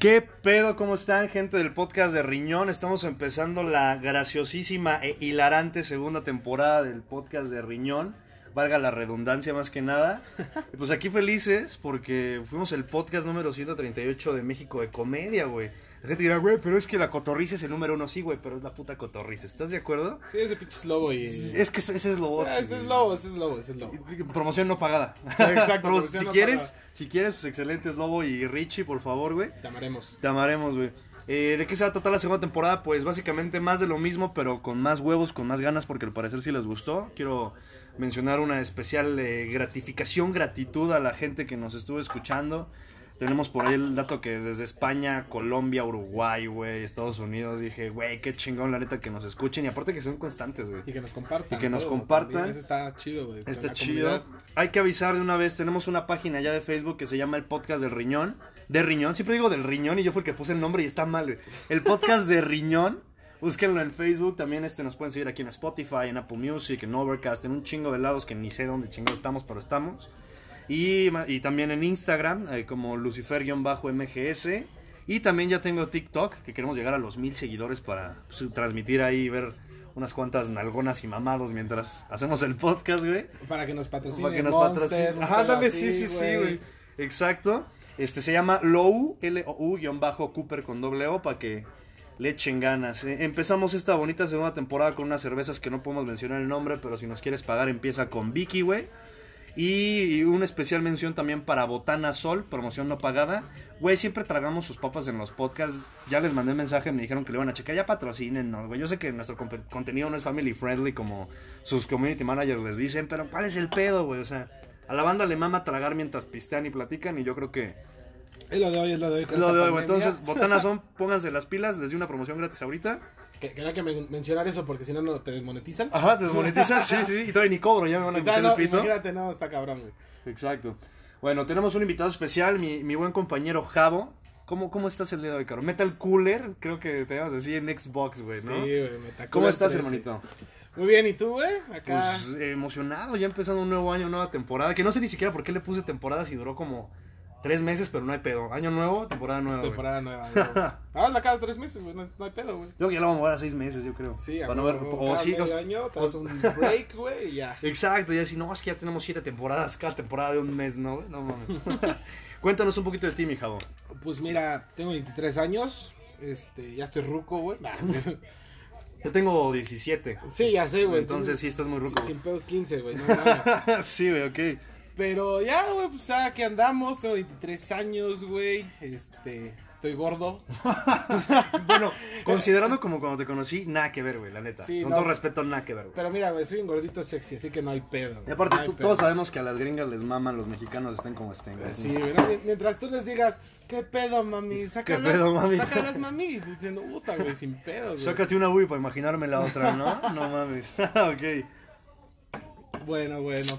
¿Qué pedo? ¿Cómo están, gente del podcast de Riñón? Estamos empezando la graciosísima e hilarante segunda temporada del podcast de Riñón. Valga la redundancia más que nada. Pues aquí felices porque fuimos el podcast número 138 de México de comedia, güey. La gente dirá, güey, pero es que la cotorriza es el número uno, sí, güey, pero es la puta cotorriza. ¿Estás de acuerdo? Sí, ese pinche es lobo y. Es que ese es lobo. Ah, ese es lobo, ese es lobo, ese es lobo. Promoción no pagada. Exacto, promoción si no quieres, pagada. si quieres, pues excelentes Lobo y Richie, por favor, güey. Te amaremos. Te amaremos, güey. Eh, ¿De qué se va a tratar la segunda temporada? Pues básicamente más de lo mismo, pero con más huevos, con más ganas, porque al parecer sí les gustó. Quiero mencionar una especial eh, gratificación, gratitud a la gente que nos estuvo escuchando. Tenemos por ahí el dato que desde España, Colombia, Uruguay, güey, Estados Unidos, dije, güey, qué chingón la neta que nos escuchen y aparte que son constantes, güey. Y que nos compartan. Y que nos todo, compartan. también, Eso está chido, güey. Está chido. comunidad. Hay que avisar de una vez, tenemos una página ya de Facebook que se llama el podcast del riñón. De riñón, siempre digo del riñón y yo fue el que puse el nombre y está mal, güey. El podcast de riñón. Búsquenlo en Facebook, también este nos pueden seguir aquí en Spotify, en Apple Music, en Overcast, en un chingo de lados que ni sé dónde chingados estamos, pero estamos. Y, también en Instagram, eh, como Lucifer-MGS. Y también ya tengo TikTok, que queremos llegar a los mil seguidores para pues, transmitir ahí y ver unas cuantas nalgonas y mamados mientras hacemos el podcast, güey. Para que nos patrocine. Para que nos Monster, patrocine. Ajá, sí, sí, sí, güey. Exacto. Este se llama Low, L-O-U, guion bajo Cooper con doble O, para que le echen ganas. Eh, empezamos esta bonita segunda temporada con unas cervezas que no podemos mencionar el nombre, pero si nos quieres pagar empieza con Vicky, güey. Y, una especial mención también para Botana Sol, promoción no pagada. Güey, siempre tragamos sus papas en los podcasts. Ya les mandé mensaje, me dijeron que le iban a checar. Ya patrocinen, ¿no, güey? Yo sé que nuestro contenido no es family friendly como sus community managers les dicen, pero ¿cuál es el pedo, güey? O sea, a la banda le mama tragar mientras pistean y platican y yo creo que Es lo de hoy, es lo de hoy. es lo de hoy, güey. pandemia. Entonces, Botana Son, pónganse las pilas, les di una promoción gratis ahorita. Que, quería que men- mencionar eso porque si no, no te desmonetizan. Ajá, te desmonetizas, sí, sí, y todavía ni cobro, ya me van a Y meter tal, el no, pito. imagínate, no, está cabrón, güey. Exacto. Bueno, tenemos un invitado especial, mi, mi buen compañero Javo. ¿Cómo, ¿Cómo estás el día de hoy, caro? Metal Cooler, creo que te llamas así en Xbox, güey, ¿no? Sí, güey, me tacó ¿Cómo estás, 13. hermanito? Muy bien, ¿y tú, güey? Acá. Pues emocionado, ya empezando un nuevo año, nueva temporada. Que no sé ni siquiera por qué le puse temporada si duró como tres meses, pero no hay pedo. Año nuevo, temporada nueva. güey. temporada nueva. Ah, la cada tres meses, güey, no, no hay pedo, güey. Yo que ya la vamos a mover a seis meses, yo creo. Sí, a Para no ver. O cada sí, medio año, te das un break, güey, y ya. Exacto, y así, no, es que ya tenemos siete temporadas, cada temporada de un mes, ¿no? No mames. Cuéntanos un poquito de ti, mi Javo. Pues mira, tengo 23 años, este, ya estoy ruco, güey. Nah, Yo tengo 17. sí, ya sé, güey. Entonces sí estás muy ruco. Sin, sin pedos 15, güey, no sí, güey, ok. Pero ya, güey, pues ya que andamos, tengo 23 años, güey, este, estoy gordo. Bueno, considerando como cuando te conocí, nada que ver, güey, la neta. Sí, Con no. todo respeto, nada que ver, güey. Pero mira, güey, soy un gordito sexy, así que no hay pedo. Y güey, aparte, no tú- todos sabemos que a las gringas les maman los mexicanos estén como estén, güey. Sí, güey, no, mientras tú les digas, ¿qué pedo, mami? Sácalas, pedo, mami? Sácalas, mami. Y diciendo, puta, güey, sin pedo, güey. Sácate una Wii para imaginarme la otra, ¿no? No mames. ok. Bueno, bueno.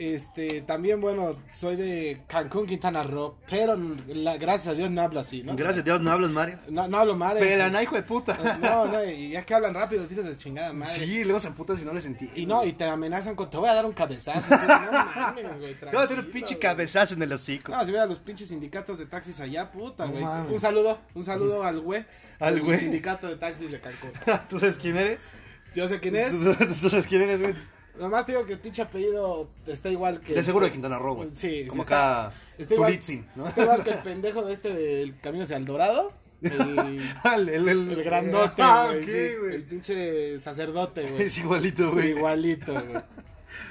Este, también, bueno, soy de Cancún, Quintana Roo, pero la, gracias a Dios no hablo así, ¿no? Gracias a Dios, no hablas, Mario. No, no hablo eh. Pelana, hijo de puta. No, no, y ya que hablan rápido, los hijos de chingada madre. Sí, luego se emputan si no les entiendo. Y no, y te amenazan con, te voy a dar un cabezazo. Tú, no mames, güey. Te voy a tener un pinche güey. cabezazo en el hocico. No, si hubiera los pinches sindicatos de taxis allá, puta, güey. mames. un saludo, un saludo al güey. Al güey. sindicato de taxis de Cancún. ¿Tú sabes quién eres? Yo sé quién es. ¿Tú tú sabes quién eres, güey? Nomás digo que el pinche apellido está igual que. De seguro de Quintana Roo, güey. Sí, Como sí está- acá. está igual- Tulitzin, ¿no? Está igual que el pendejo de este del camino hacia el Dorado. El, Ah, el, el, grandote, Ah, güey. ok, sí, güey. el pinche sacerdote, güey. Es igualito, güey. Igualito, güey.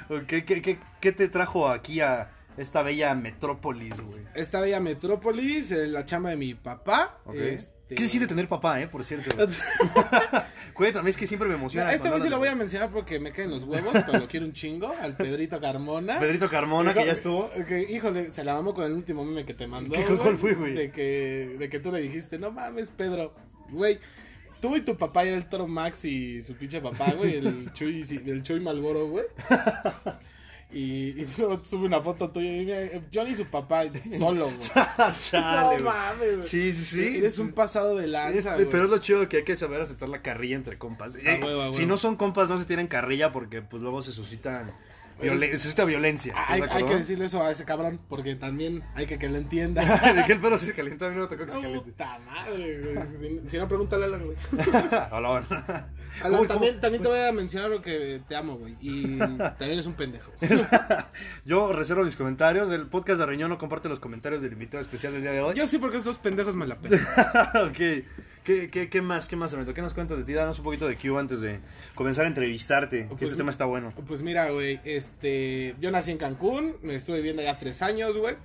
Ok, ¿Qué, qué, qué te trajo aquí a esta bella metrópolis, güey? Esta bella metrópolis, eh, la chama de mi papá. Ok. Este... ¿Qué se siente tener papá, eh? Por cierto. Cuéntame, es que siempre me emociona. Este güey cuando sí lo voy a mencionar porque me caen los huevos, pero lo quiero un chingo. Al Pedrito Carmona. Pedrito Carmona, que ya estuvo. Que, híjole, se la mamó con el último meme que te mandó. ¿Qué- cuál fue, güey? De que, de que tú le dijiste, no mames, Pedro. Güey, tú y tu papá era el Toro Max y su pinche papá, güey, el Chuy, el Chuy Malboro, güey. Y, y luego sube una foto tuya y mira, Johnny y su papá solo, güey. Chale, no güey. mames, güey. Sí, sí, sí. Eres un pasado de Es- lanza, güey. pero es lo chido que hay que saber aceptar la carrilla entre compas. Eh, huevo, a Si no son compas, no se tienen carrilla porque pues luego se suscitan violen- necesita violencia. ¿estás Hay, que decirle eso a ese cabrón, porque también hay que que lo entienda. De que el perro se calienta, a mí no tocó que se caliente. Puta madre, güey. Si, si no, pregúntale a Alan, güey. Hola, bueno. Alan, Uy, también, también te voy a mencionar porque te amo, güey. Y también eres un pendejo. Yo reservo mis comentarios. El podcast de Riñón no comparte los comentarios del invitado especial del día de hoy. Yo sí, porque estos pendejos me la pelan. ok. ¿Qué, qué, qué más? ¿Qué más, Alberto? ¿Qué nos cuentas de ti? Danos un poquito de Q antes de comenzar a entrevistarte. Que Pues- este tema está bueno. Pues mira, güey, este, yo nací en Cancún, me estuve viviendo allá tres años, güey.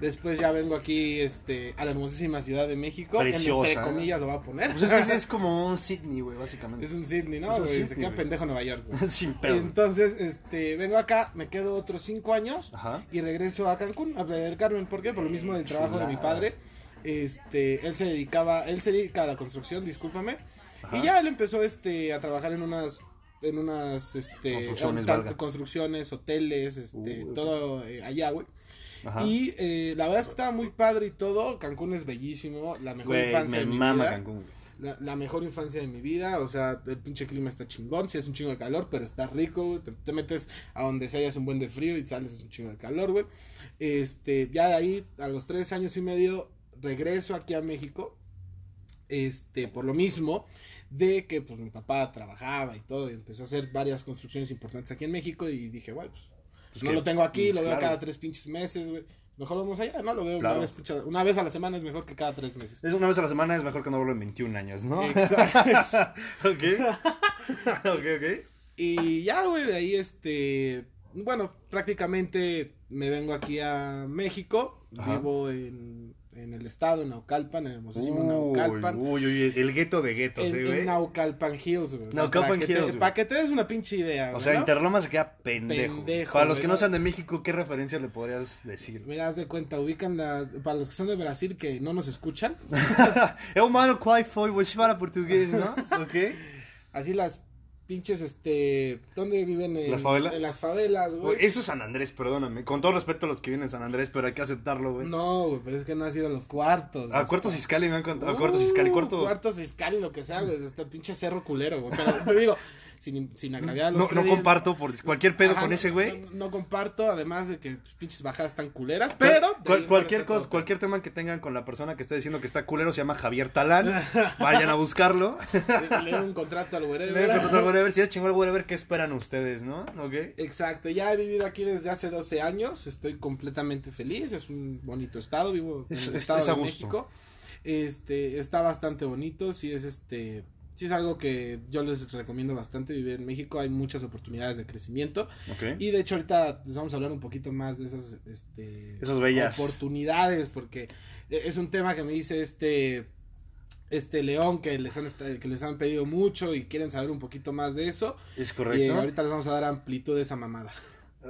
Después ya vengo aquí, este, a la hermosísima Ciudad de México. Preciosa. Entre comillas lo voy a poner. Pues es, es, como un Sydney, güey, básicamente. Es un Sydney, ¿no? Güey? Se Sydney, queda güey. pendejo Nueva York, güey. Sin pedo. Entonces, este, vengo acá, me quedo otros cinco años Ajá. y regreso a Cancún, a Playa del Carmen. ¿Por qué? Por lo mismo del trabajo de mi padre. Este, él se dedicaba, él se dedica a la construcción, discúlpame. Ajá. Y ya él empezó, este, a trabajar en unas, en unas, este, Construcciones, hoteles, este, Uy. todo eh, allá, güey. Ajá. Y eh, la verdad es que estaba muy padre y todo. Cancún es bellísimo, la mejor infancia me de mi mama vida. Cancún. La, la mejor infancia de mi vida, o sea, el pinche clima está chingón, si es un chingo de calor, pero está rico, te, te metes a donde sea, es un buen de frío y sales es un chingo de calor, güey. Este, ya de ahí, a los tres años y medio, regreso aquí a México, este, por lo mismo, de que pues mi papá trabajaba y todo, y empezó a hacer varias construcciones importantes aquí en México, y dije, bueno, pues, pues, no que- lo tengo aquí, pues, lo veo claro. cada tres pinches meses, güey. Mejor vamos allá, ¿no? Lo veo Claro. una, vez, pucha, una vez a la semana es mejor que cada tres meses. Es una vez a la semana, es mejor que no vuelva en 21 años, ¿no? Exacto. ok. ok, ok. Y ya, güey, de ahí, este, bueno, prácticamente me vengo aquí a México, Ajá. vivo en, en el estado, en Naucalpan, en el hermosísimo Uy, Naucalpan. uy, uy, el gueto de guetos, En, eh, en güey. Naucalpan Hills, güey. O Naucalpan para que te- Hills. Para que te des una pinche idea, O güey, sea, ¿no? Interloma se queda pendejo. Pendejo, Para los que ¿no? no sean de México, ¿qué referencia le podrías decir? Mira, haz de cuenta, ubican la, para los que son de Brasil que no nos escuchan, Eu mano qual foi, vou falar português, ¿no? ¿Ok? así las pinches, este, ¿dónde viven? En, ¿Las favelas? En las favelas, güey. Eso es San Andrés, perdóname. Con todo respeto a los que viven en San Andrés, pero hay que aceptarlo, güey. No, güey, pero es que no ha sido a los cuartos. A Cuartos Iscali me han contado. A Uh, Cuartos Iscali, Cuartos. Cuartos Iscali, lo que sea, güey. Este pinche cerro culero, güey. Pero te digo, sin, sin agraviar a los No, no comparto por cualquier pedo ajá, con no- ese güey. No, no comparto, además de que tus pinches bajadas están culeras, pero. Cual- cualquier cosa, cualquier tema que tengan con la persona que está diciendo que está culero se llama Javier Talán. Vayan a buscarlo. Le, le un contrato al Le wherever. voy a contar, whatever. Si es chingón el whatever, ¿qué esperan ustedes, no? ¿Ok? Exacto, ya he vivido aquí desde hace 12 años, estoy completamente feliz, es un bonito estado, vivo en Es- el es- estado es de. México. Este, está bastante bonito, sí es este, sí es algo que yo les recomiendo bastante vivir en México, hay muchas oportunidades de crecimiento Ok. y de hecho ahorita les vamos a hablar un poquito más de esas este Esas bellas. oportunidades porque es un tema que me dice este este León que les han que les han pedido mucho y quieren saber un poquito más de eso Es y correcto. ahorita les vamos a dar amplitud de esa mamada.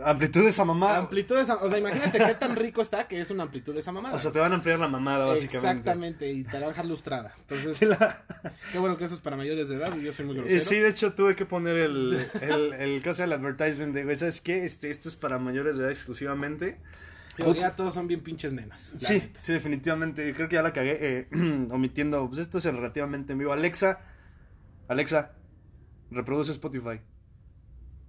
Amplitud de esa mamada. Amplitud de esa, o sea, imagínate qué tan rico está que es una amplitud de esa mamada. O sea, te van a ampliar la mamada, básicamente. Exactamente, y te la van a dejar lustrada. Entonces, La- qué bueno que eso es para mayores de edad, y yo soy muy grosero. Eh, sí, de hecho tuve que poner el, el, el caso del advertisement de, güey, ¿sabes qué? Este, este es para mayores de edad exclusivamente. Pero ya todos son bien pinches nenas. Sí, neta. sí, definitivamente. Creo que ya la cagué eh, omitiendo. Pues esto es relativamente en vivo. Alexa, Alexa, reproduce Spotify.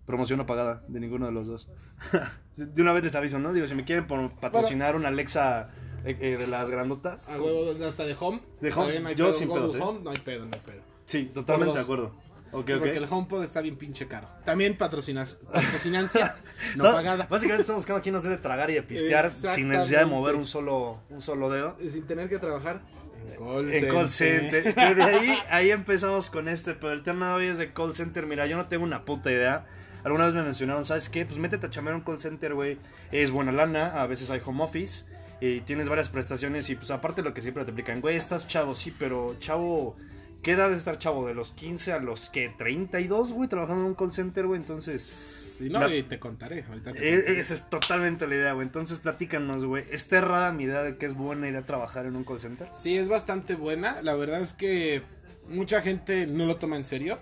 Promoción no pagada de ninguno de los dos. de una vez les aviso, ¿no? Digo, si me quieren patrocinar una Alexa eh, eh, de las grandotas. A huevo, hasta de home. De home, no yo pedo, sin pedos, ¿eh? Home, no hay pedo, no hay pedo. Sí, totalmente de acuerdo. Porque ok. el HomePod está bien pinche caro. También patrocinas, patrocinancia no pagada. Básicamente estamos buscando quién nos dé de tragar y de pistear sin necesidad de mover un solo, un solo dedo. Sin tener que trabajar en call En call center. Ahí, ahí empezamos con este, pero el tema de hoy es de call center. Mira, yo no tengo una puta idea. Alguna vez me mencionaron, ¿sabes qué? Pues métete a chambear en un call center, güey. Es buena lana, a veces hay home office. Y tienes varias prestaciones y pues aparte lo que siempre te aplican, güey, estás chavo, sí, pero chavo, ¿qué edad es estar chavo? De los 15 a los que 32, güey, trabajando en un call center, güey, entonces... Si no, La- y te contaré. Ahorita te Eh, contaré. Esa es totalmente la idea, güey. Entonces, platícanos, güey. ¿Está errada mi idea de que es buena idea trabajar en un call center? Sí, es bastante buena. La verdad es que mucha gente no lo toma en serio.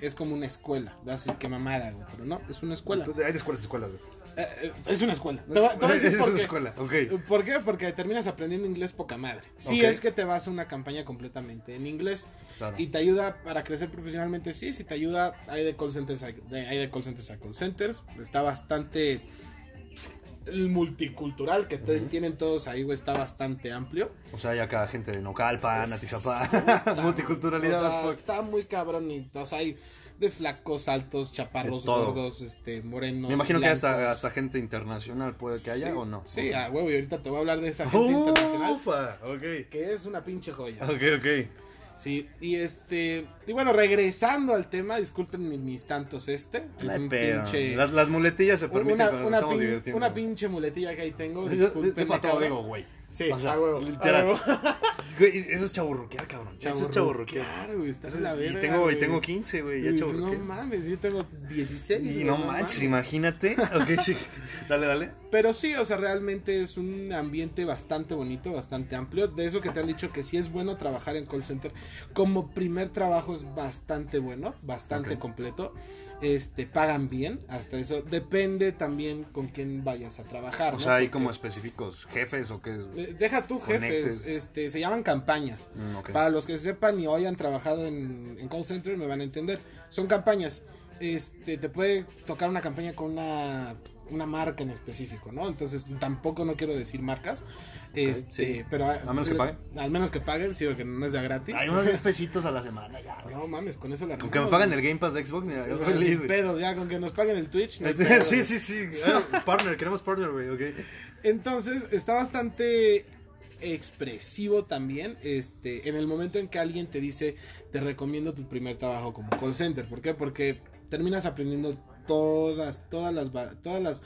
Es como una escuela. Vas a decir que mamada, güey. Pero no, es una escuela. Hay escuelas, escuelas, güey. Eh, eh, es una escuela. Te voy- te voy a decir es una escuela, ok. ¿Por qué? Porque terminas aprendiendo inglés poca madre. Si Ok. es que te vas a una campaña completamente en inglés. Claro. Y te ayuda para crecer profesionalmente, sí. Si te ayuda, hay de call centers, hay de, hay de call centers a call centers. Está bastante el multicultural que tienen todos ahí, güey, está bastante amplio. O sea, hay acá gente de Nocalpan, Atizapán, multiculturalidad. o sea, fuck. está muy cabrón y, o sea, hay de flacos, altos, chaparros, gordos, este, morenos. Me imagino que hasta, hasta gente internacional puede que haya Sí, o no. Sí, Ok. a huevo, y ahorita te voy a hablar de esa gente internacional Ufa, ok. que es una pinche joya. Ok, ok. Sí, y este, y bueno, regresando al tema, disculpen mis, tantos este, es un pinche Las, las muletillas se permiten una, cuando nos una estamos pin- divirtiendo. una pinche muletilla que ahí tengo, Yo- yo- disculpen. yo para todo digo, güey. Sí, O sea, huevo, literal. Güey, eso es chaburruquear, cabrón. Eso es chaburruquear. Claro, güey, estás en la verga, Y tengo, y güey. tengo 15, güey. Ya. No mames, yo tengo 16. Y no manches, mames. imagínate. Ok, sí. Dale, dale. Pero sí, o sea, realmente es un ambiente bastante bonito, bastante amplio. De eso que te han dicho que sí es bueno trabajar en call center. Como primer trabajo es bastante bueno, bastante completo. Este, pagan bien, hasta eso. Depende también con quién vayas a trabajar. O ¿no? sea, hay Porque, como específicos, jefes o qué es. eh, Deja tú jefes, Conectes. este, se llaman campañas. Mm. Para los que sepan y o hayan trabajado en, en call center me van a entender. Son campañas. Este, te puede tocar una campaña con una, una marca en específico, ¿no? Entonces tampoco no quiero decir marcas. Este, sí. pero A menos que paguen. Al menos que paguen, sí, porque no es de gratis. Hay unos 10 pesitos a la semana ya, güey. No mames, con eso la Con que me paguen el Game Pass de Xbox, mira, Sí, feliz, güey. pedo, ya con que nos paguen el Twitch. no hay pedo, Sí, sí, sí. Ah, partner, queremos partner, güey, ok. Entonces, está bastante expresivo también este en el momento en que alguien te dice te recomiendo tu primer trabajo como call center ¿por qué? porque terminas aprendiendo todas todas las todas las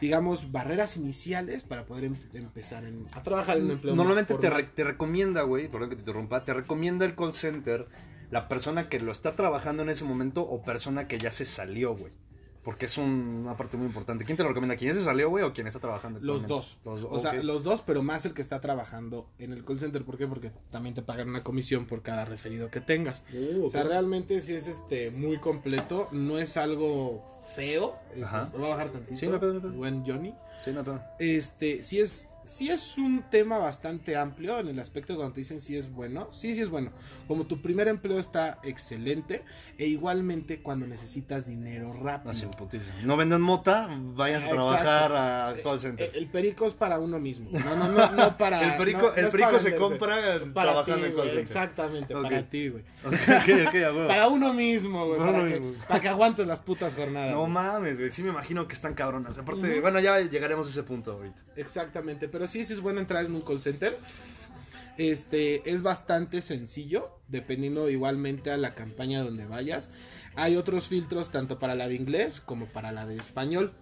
digamos barreras iniciales para poder em- empezar en- a trabajar en un empleo Normalmente te, re- te recomienda, güey, perdón que te interrumpa, te recomienda el call center la persona que lo está trabajando en ese momento o persona que ya se salió, güey. Porque es un- una parte muy importante. ¿Quién te lo recomienda? ¿Quién se salió, güey, o quién está trabajando? Los dos. Los dos. O sea, los dos, pero más el que está trabajando en el call center. ¿Por qué? Porque también te pagan una comisión por cada referido que tengas. Uh, O sea, realmente sí es este muy completo. No es algo feo. Este, Ajá. Lo voy a bajar tantito. Sí, no. Buen Johnny. Sí, no, Este, sí es, sí es un tema bastante amplio en el aspecto de cuando te dicen si es bueno. Sí, sí es bueno. Como tu primer empleo está excelente. E igualmente cuando necesitas dinero rápido. Así. No vendan mota, vayas a Exacto. trabajar a call Eh, centers. El perico es para uno mismo. No, no, no, no para. El perico, no- el perico se compra Para trabajando ti, en call center. Exactamente, Ok. para ti, güey. Para uno mismo, güey. Para que, aguantes las putas jornadas. No mames, güey. Sí me imagino que están cabronas. Aparte, bueno, ya llegaremos a ese punto ahorita. Exactamente, pero sí, sí es bueno entrar en un call center. Este es bastante sencillo, dependiendo igualmente a la campaña donde vayas. Hay otros filtros tanto para la de inglés como para la de español.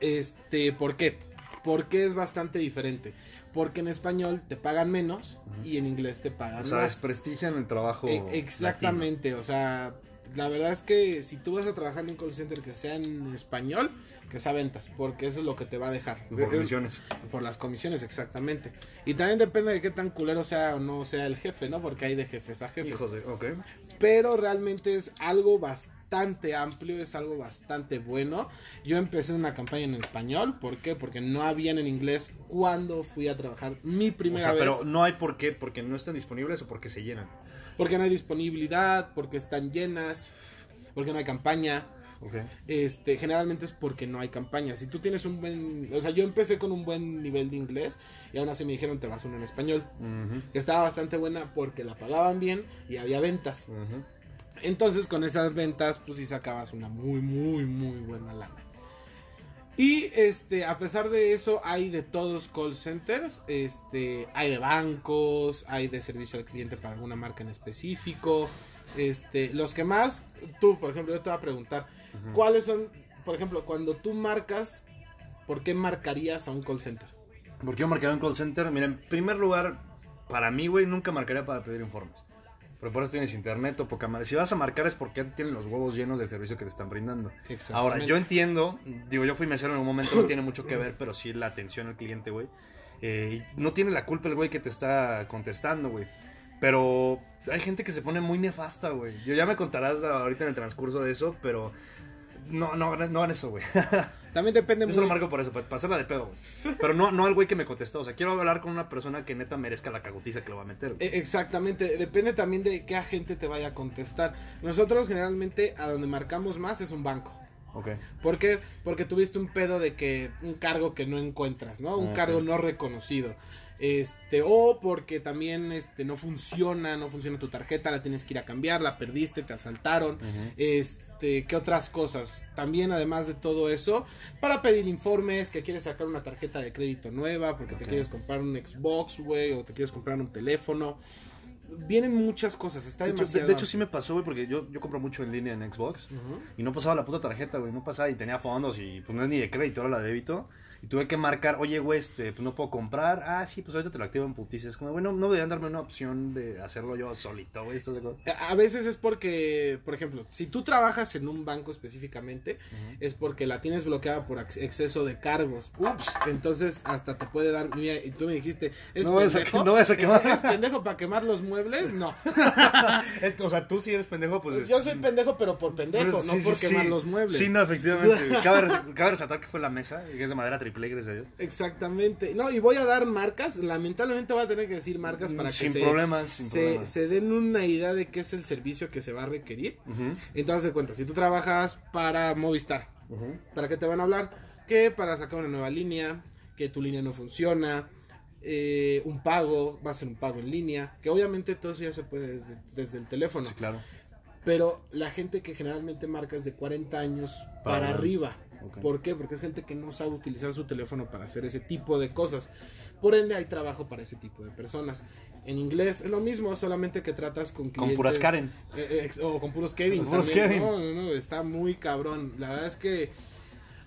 Este, ¿por qué? Porque es bastante diferente. Porque en español te pagan menos y en inglés te pagan O sea, más. desprestigian el trabajo. E- exactamente, o sea, la verdad es que si tú vas a trabajar en un call center que sea en español, que sea ventas, porque eso es lo que te va a dejar. Por Es- comisiones. por las comisiones, exactamente. Y también depende de qué tan culero sea o no sea el jefe, ¿no? Porque hay de jefes a jefes. Hijos de. Ok. Pero realmente es algo bastante amplio, es algo bastante bueno. Yo empecé una campaña en español, ¿por qué? Porque no habían en inglés cuando fui a trabajar mi O primera sea, vez. pero no hay por qué, porque no están disponibles o porque se llenan. Porque no hay disponibilidad, porque están llenas, porque no hay campaña. Este, generalmente es porque no hay campaña. Si tú tienes un buen, o sea, yo empecé con un buen nivel de inglés y aún así me dijeron te vas a una en español, que estaba bastante buena porque la pagaban bien y había ventas. Entonces con esas ventas pues sí sacabas una muy muy muy buena lana. Y este, a pesar de eso, hay de todos call centers, este, hay de bancos, hay de servicio al cliente para alguna marca en específico. Este, los que más, tú, por ejemplo, yo te voy a preguntar, ¿cuáles son, por ejemplo, cuando tú marcas, ¿por qué marcarías a un call center? Porque yo marcaría un call center. Mira, en primer lugar, para mí, güey, nunca marcaría para pedir informes. Pero por eso tienes internet o poca madre. Si vas a marcar es porque tienen los huevos llenos del servicio que te están brindando. Ahora, yo entiendo, digo, yo fui mesero en un momento, no tiene mucho que ver, pero sí la atención al cliente, güey. Eh, no tiene la culpa el güey que te está contestando, güey. Pero hay gente que se pone muy nefasta, güey. Yo ya me contarás ahorita en el transcurso de eso, pero no, no, no hagan eso, güey. También depende Yo se lo muy- marco por eso, para hacerla de pedo, güey. Pero no, no al güey que me contestó. O sea, quiero hablar con una persona que neta merezca la cagotiza que lo va a meter. güey. Eh, Exactamente, depende también de qué agente te vaya a contestar. Nosotros generalmente a donde marcamos más es un banco. Ok. ¿Por qué? Porque tuviste un pedo de que un cargo que no encuentras, ¿no? Un cargo no reconocido. Este, o porque también este no funciona, no funciona tu tarjeta, la tienes que ir a cambiar, la perdiste, te asaltaron. Este, ¿qué otras cosas? También además de todo eso, para pedir informes, que quieres sacar una tarjeta de crédito nueva, porque te quieres comprar un Xbox, güey, o te quieres comprar un teléfono. Vienen muchas cosas, está De hecho, de, demasiado. de hecho, sí me pasó, güey, porque yo, yo compro mucho en línea en Xbox. Y no pasaba la puta tarjeta, güey. No pasaba y tenía fondos y pues no es ni de crédito, era la débito. Y tuve que marcar, oye, güey, este, pues no puedo comprar. Ah, sí, pues ahorita te lo activo en putices. Como, güey, no, deberían darme una opción de hacerlo yo solito, güey. A veces es porque, por ejemplo, si tú trabajas en un banco específicamente, es porque la tienes bloqueada por ex- exceso de cargos. Ups. Entonces, hasta te puede dar. Mira, y tú me dijiste, ¿es No a pendejo? no vayas a quemar. ¿Es pendejo para quemar los muebles? No. o sea, tú sí eres pendejo, pues. Yo soy pendejo, pero por pendejo, Sí, no por sí. quemar los muebles. Sí, no, efectivamente. cabe, cabe resaltar que fue la mesa, que es de madera gracias a Dios. Exactamente. No, y voy a dar marcas. Lamentablemente voy a tener que decir marcas para que se, sin se, problemas. se den una idea de qué es el servicio que se va a requerir. Entonces, de cuenta, si tú trabajas para Movistar. ¿Para qué te van a hablar? Que para sacar una nueva línea, que tu línea no funciona, eh, un pago, va a ser un pago en línea, que obviamente todo eso ya se puede desde, desde el teléfono. Sí, claro. Pero la gente que generalmente marca es de 40 años Para arriba. ¿Por qué? Porque es gente que no sabe utilizar su teléfono para hacer ese tipo de cosas. Por ende hay trabajo para ese tipo de personas. En inglés es lo mismo, solamente que tratas con clientes... Con puras Karen. Eh, eh, o con puros Kevin. Con puros también. Kevin. No, no, no, está muy cabrón. La verdad es que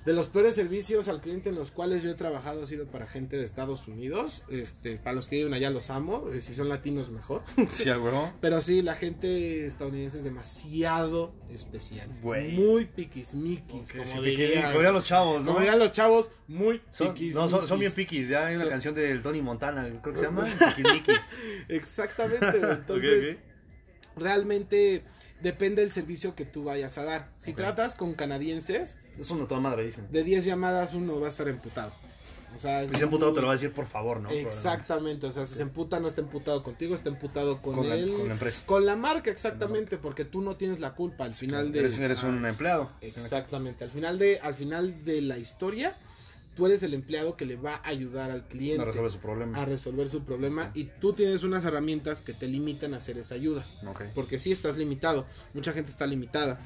de los peores servicios al cliente en los cuales yo he trabajado ha sido para gente de Estados Unidos. Este, para los que viven allá los amo. eh, Si son latinos, mejor. Sí, a huevo. Pero sí, la gente estadounidense es demasiado especial. Güey. Muy piquismiquis, como, Sí, dirían, piqui- como dirían los chavos, ¿no? como dirían los chavos, muy Son, piquismiquis. no, son, son bien piquis. Ya hay una Son- canción del Tony Montana, creo que se llama Piquis Exactamente, entonces realmente depende del servicio que tú vayas a dar. Si tratas con canadienses, Es una toda madre, dicen. de 10 llamadas uno va a estar emputado. O sea, Si se emputado, te lo va a decir por favor, ¿no? Exactamente, o sea, si se emputa no está emputado contigo, está emputado con, Con la- él, con la empresa. con la marca, exactamente, porque tú no tienes la culpa al final de Eres, eres Ah, un empleado. Exactamente, al final de al final de la historia, tú eres el empleado que le va a ayudar al cliente No resuelve su problema. a resolver su problema y tú tienes unas herramientas que te limitan a hacer esa ayuda, Ok. porque sí estás limitado, mucha gente está limitada.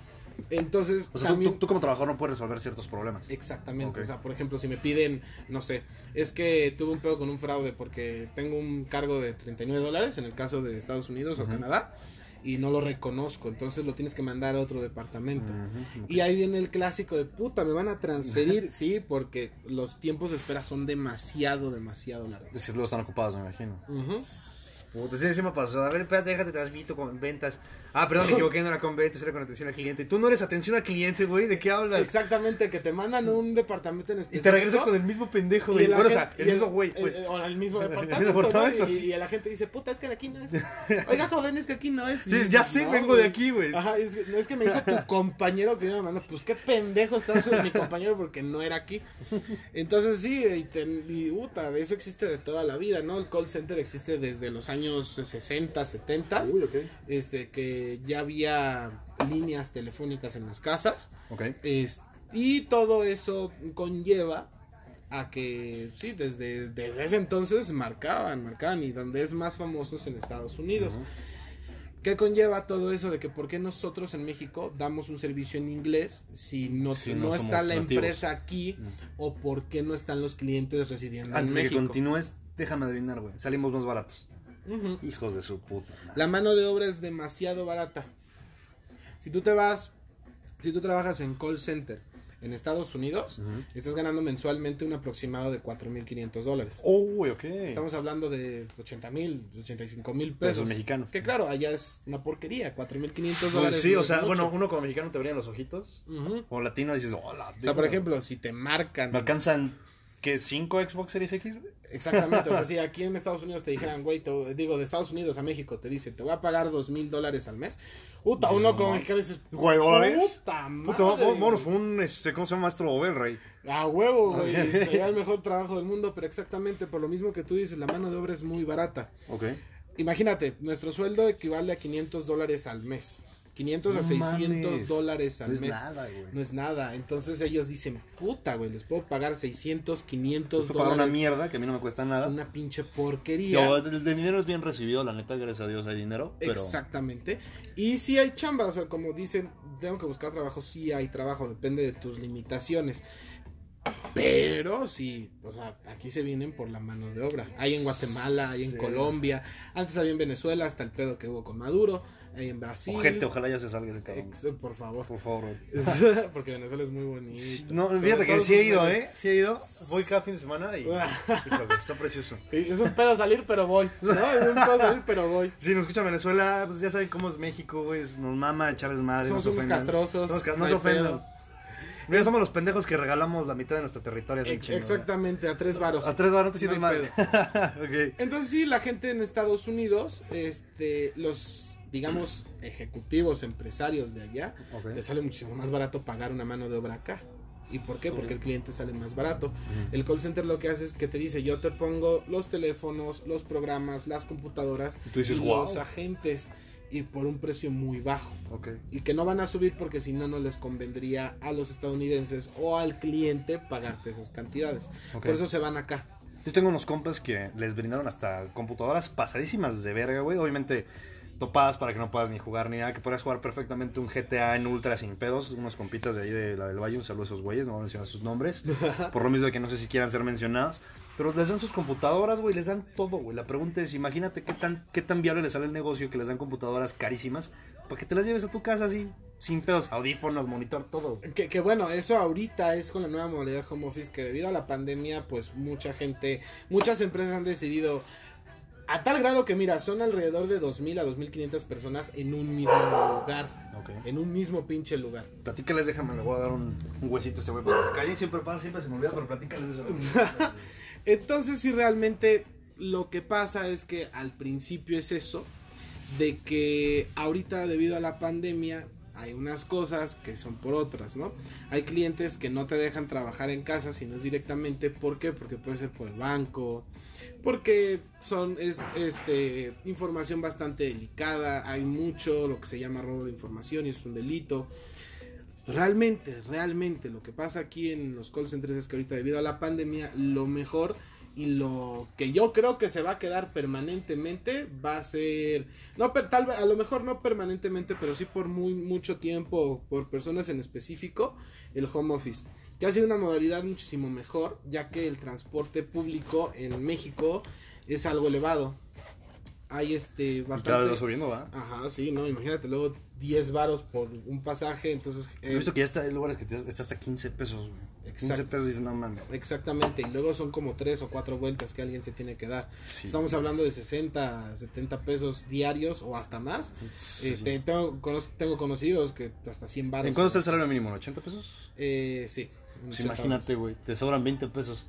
Entonces, O sea, tú, también tú- tú como trabajador no puedes resolver ciertos problemas. Exactamente, o sea, por ejemplo, si me piden, no sé, es que tuve un pedo con un fraude porque tengo un cargo de 39 dólares en el caso de Estados Unidos o. Canadá y no lo reconozco, entonces lo tienes que mandar a otro departamento. Y ahí viene el clásico de puta, me van a transferir, sí, porque los tiempos de espera son demasiado, demasiado largos. Es que luego están ocupados, me imagino. Ujú. Puta, sí, sí me pasó. A ver, espérate, déjate, transmito con ventas. Ah, perdón, me equivoqué, no era con ventas, era con atención al cliente. Tú no eres atención al cliente, güey, ¿de qué hablas? Exactamente, que te mandan un departamento en Y específico. te regresan con el mismo pendejo, y güey. Bueno, o sea, el y mismo güey, o el mismo departamento. ¿no? Y, y la gente dice, puta, es que de aquí no es. Oiga, joven, es que aquí no es. Sí, ya sé, vengo de aquí, güey. Ajá, es que, no es que me dijo tu compañero que me mandó. Pues qué pendejo está eso de mi compañero porque no era aquí. Entonces, sí, y, te- y, puta, de eso existe de toda la vida, ¿no? El call center existe desde los años 60, 70. Uy, ok. Este, que ya había líneas telefónicas en las casas. Es- y todo eso conlleva a que, sí, desde, desde ese entonces marcaban, marcaban, y donde es más famoso es en Estados Unidos. ¿Qué conlleva todo eso de que por qué nosotros en México damos un servicio en inglés si no, Si no no está la nativos? empresa aquí o por qué no están los clientes residiendo Antes en de que México? continúes, déjame adivinar, güey. Salimos más baratos. Hijos de su puta. madre. La mano de obra es demasiado barata. Si tú te vas, si tú trabajas en call center en Estados Unidos, estás ganando mensualmente un aproximado de 4.500 dólares. Uy, ok. Estamos hablando de 80 mil, 85 mil pesos. Pesos mexicanos. Que claro, allá es una porquería, 4.500 Pues dólares. sí, no o sea, mucho. bueno, uno como mexicano te brillan los ojitos. Como latino dices, hola. O sea, por ejemplo, si te marcan. ¿Me alcanzan qué? ¿Cinco Xbox Series X? Exactamente, o sea, si aquí en Estados Unidos te dijeran, güey, te- digo, de Estados Unidos a México, te dice, te voy a pagar dos mil dólares al mes. Puta, uno no mexicano dices, Güey, ¿dólares? Puta madre. Puta, vamos, vámonos güey". por un, este, ¿cómo se llama? Maestro Obel, rey. A huevo, güey. Sería el mejor trabajo del mundo, pero exactamente por lo mismo que tú dices, la mano de obra es muy barata. Ok. Imagínate, nuestro sueldo equivale a 500 dólares al mes. 500 a No 600 mames. dólares al No es mes. nada, güey. No es nada. Entonces ellos dicen, puta, güey, les puedo pagar 600, 500 Esto para una dólares. mierda que a mí no me cuesta nada. Una pinche porquería. Yo, el, el dinero es bien recibido, la neta, gracias a Dios hay dinero. Pero Exactamente. Y si hay chamba, o sea, como dicen, tengo que buscar trabajo, sí hay trabajo, depende de tus limitaciones. Pero sí, o sea, aquí se vienen por la mano de obra. Hay en Guatemala, hay en Sí. Colombia, antes había en Venezuela, hasta el pedo que hubo con Maduro, en Brasil. Ojete, ojalá ya se salga ese cabrón. Ex- por favor. Por favor. Porque Venezuela es muy bonito. No, fíjate que sí he ido. ¿eh? Sí he ido. Voy cada fin de semana y. Híjole, está precioso. Es un pedo salir, pero voy. ¿no? Es un pedo salir, pero voy. Si nos escucha Venezuela, pues ya saben cómo es México, güey. Nos mama echarles madre. Somos no se unos ofendan. castrosos. Somos ca- No, ofendan. Mira, somos los pendejos que regalamos la mitad de nuestro territorio. chingo, Exactamente, a tres varos. A tres baros no te sientes No hay mal. ok. Entonces sí, la gente en Estados Unidos, este, los, digamos, ejecutivos, empresarios de allá, Ok. les sale muchísimo más barato pagar una mano de obra acá. ¿Y por qué? Porque el cliente sale más barato. El call center lo que hace es que te dice, yo te pongo los teléfonos, los programas, las computadoras Y tú dices, y "Wow". los agentes y por un precio muy bajo. Y que no van a subir porque si no, no les convendría a los estadounidenses o al cliente pagarte esas cantidades. Por eso se van acá. Yo tengo unos compas que les brindaron hasta computadoras pasadísimas de verga, güey. Obviamente topadas para que no puedas ni jugar ni nada. Que podrías jugar perfectamente un GTA en ultra sin pedos. Unos compitas de ahí de la del Valle. Un saludo a esos güeyes. No voy a mencionar sus nombres. por lo mismo de que no sé si quieran ser mencionados. Pero les dan sus computadoras, güey. Les dan todo, güey. La pregunta es, imagínate qué tan, qué tan viable les sale el negocio que les dan computadoras carísimas. Para que te las lleves a tu casa así. Sin pedos. Audífonos, monitor, todo. Que, que bueno, eso ahorita es con la nueva modalidad home office que debido a la pandemia, pues mucha gente, muchas empresas han decidido a tal grado que mira, son alrededor de 2.000 a 2.500 personas en un mismo lugar, en un mismo pinche lugar. Platícales, déjame, le voy a dar un, un huesito a este güey para que se calle. Siempre pasa, siempre se me olvida, pero platícales eso. Entonces, si realmente lo que pasa es que al principio es eso, de que ahorita debido a la pandemia hay unas cosas que son por otras, ¿no? Hay clientes que no te dejan trabajar en casa, sino es directamente, ¿por qué? Porque puede ser por el banco, porque son, es, este, información bastante delicada, hay mucho lo que se llama robo de información y es un delito. Realmente, realmente lo que pasa aquí en los call centers es que ahorita debido a la pandemia, lo mejor y lo que yo creo que se va a quedar permanentemente va a ser, no, per- tal vez, a lo mejor no permanentemente, pero sí por muy mucho tiempo, por personas en específico, el home office. Que ha sido una modalidad muchísimo mejor, ya que el transporte público en México es algo elevado. Hay este bastante... subiendo, ¿va? Ajá, sí, no, imagínate, luego 10 varos por un pasaje, entonces... Yo he eh, visto que ya está, hay lugares que te- está hasta 15 pesos, güey. 15 Exacto. pesos dices, no mames. Exactamente, y luego son como tres o cuatro vueltas que alguien se tiene que dar. Sí. Estamos hablando de 60, 70 pesos diarios o hasta más. Sí. Este, tengo, tengo conocidos que hasta 100 baros. ¿En cuánto está el salario mínimo? ¿en ¿80 pesos? Eh, sí. Pues 80 imagínate, güey. Te sobran 20 pesos.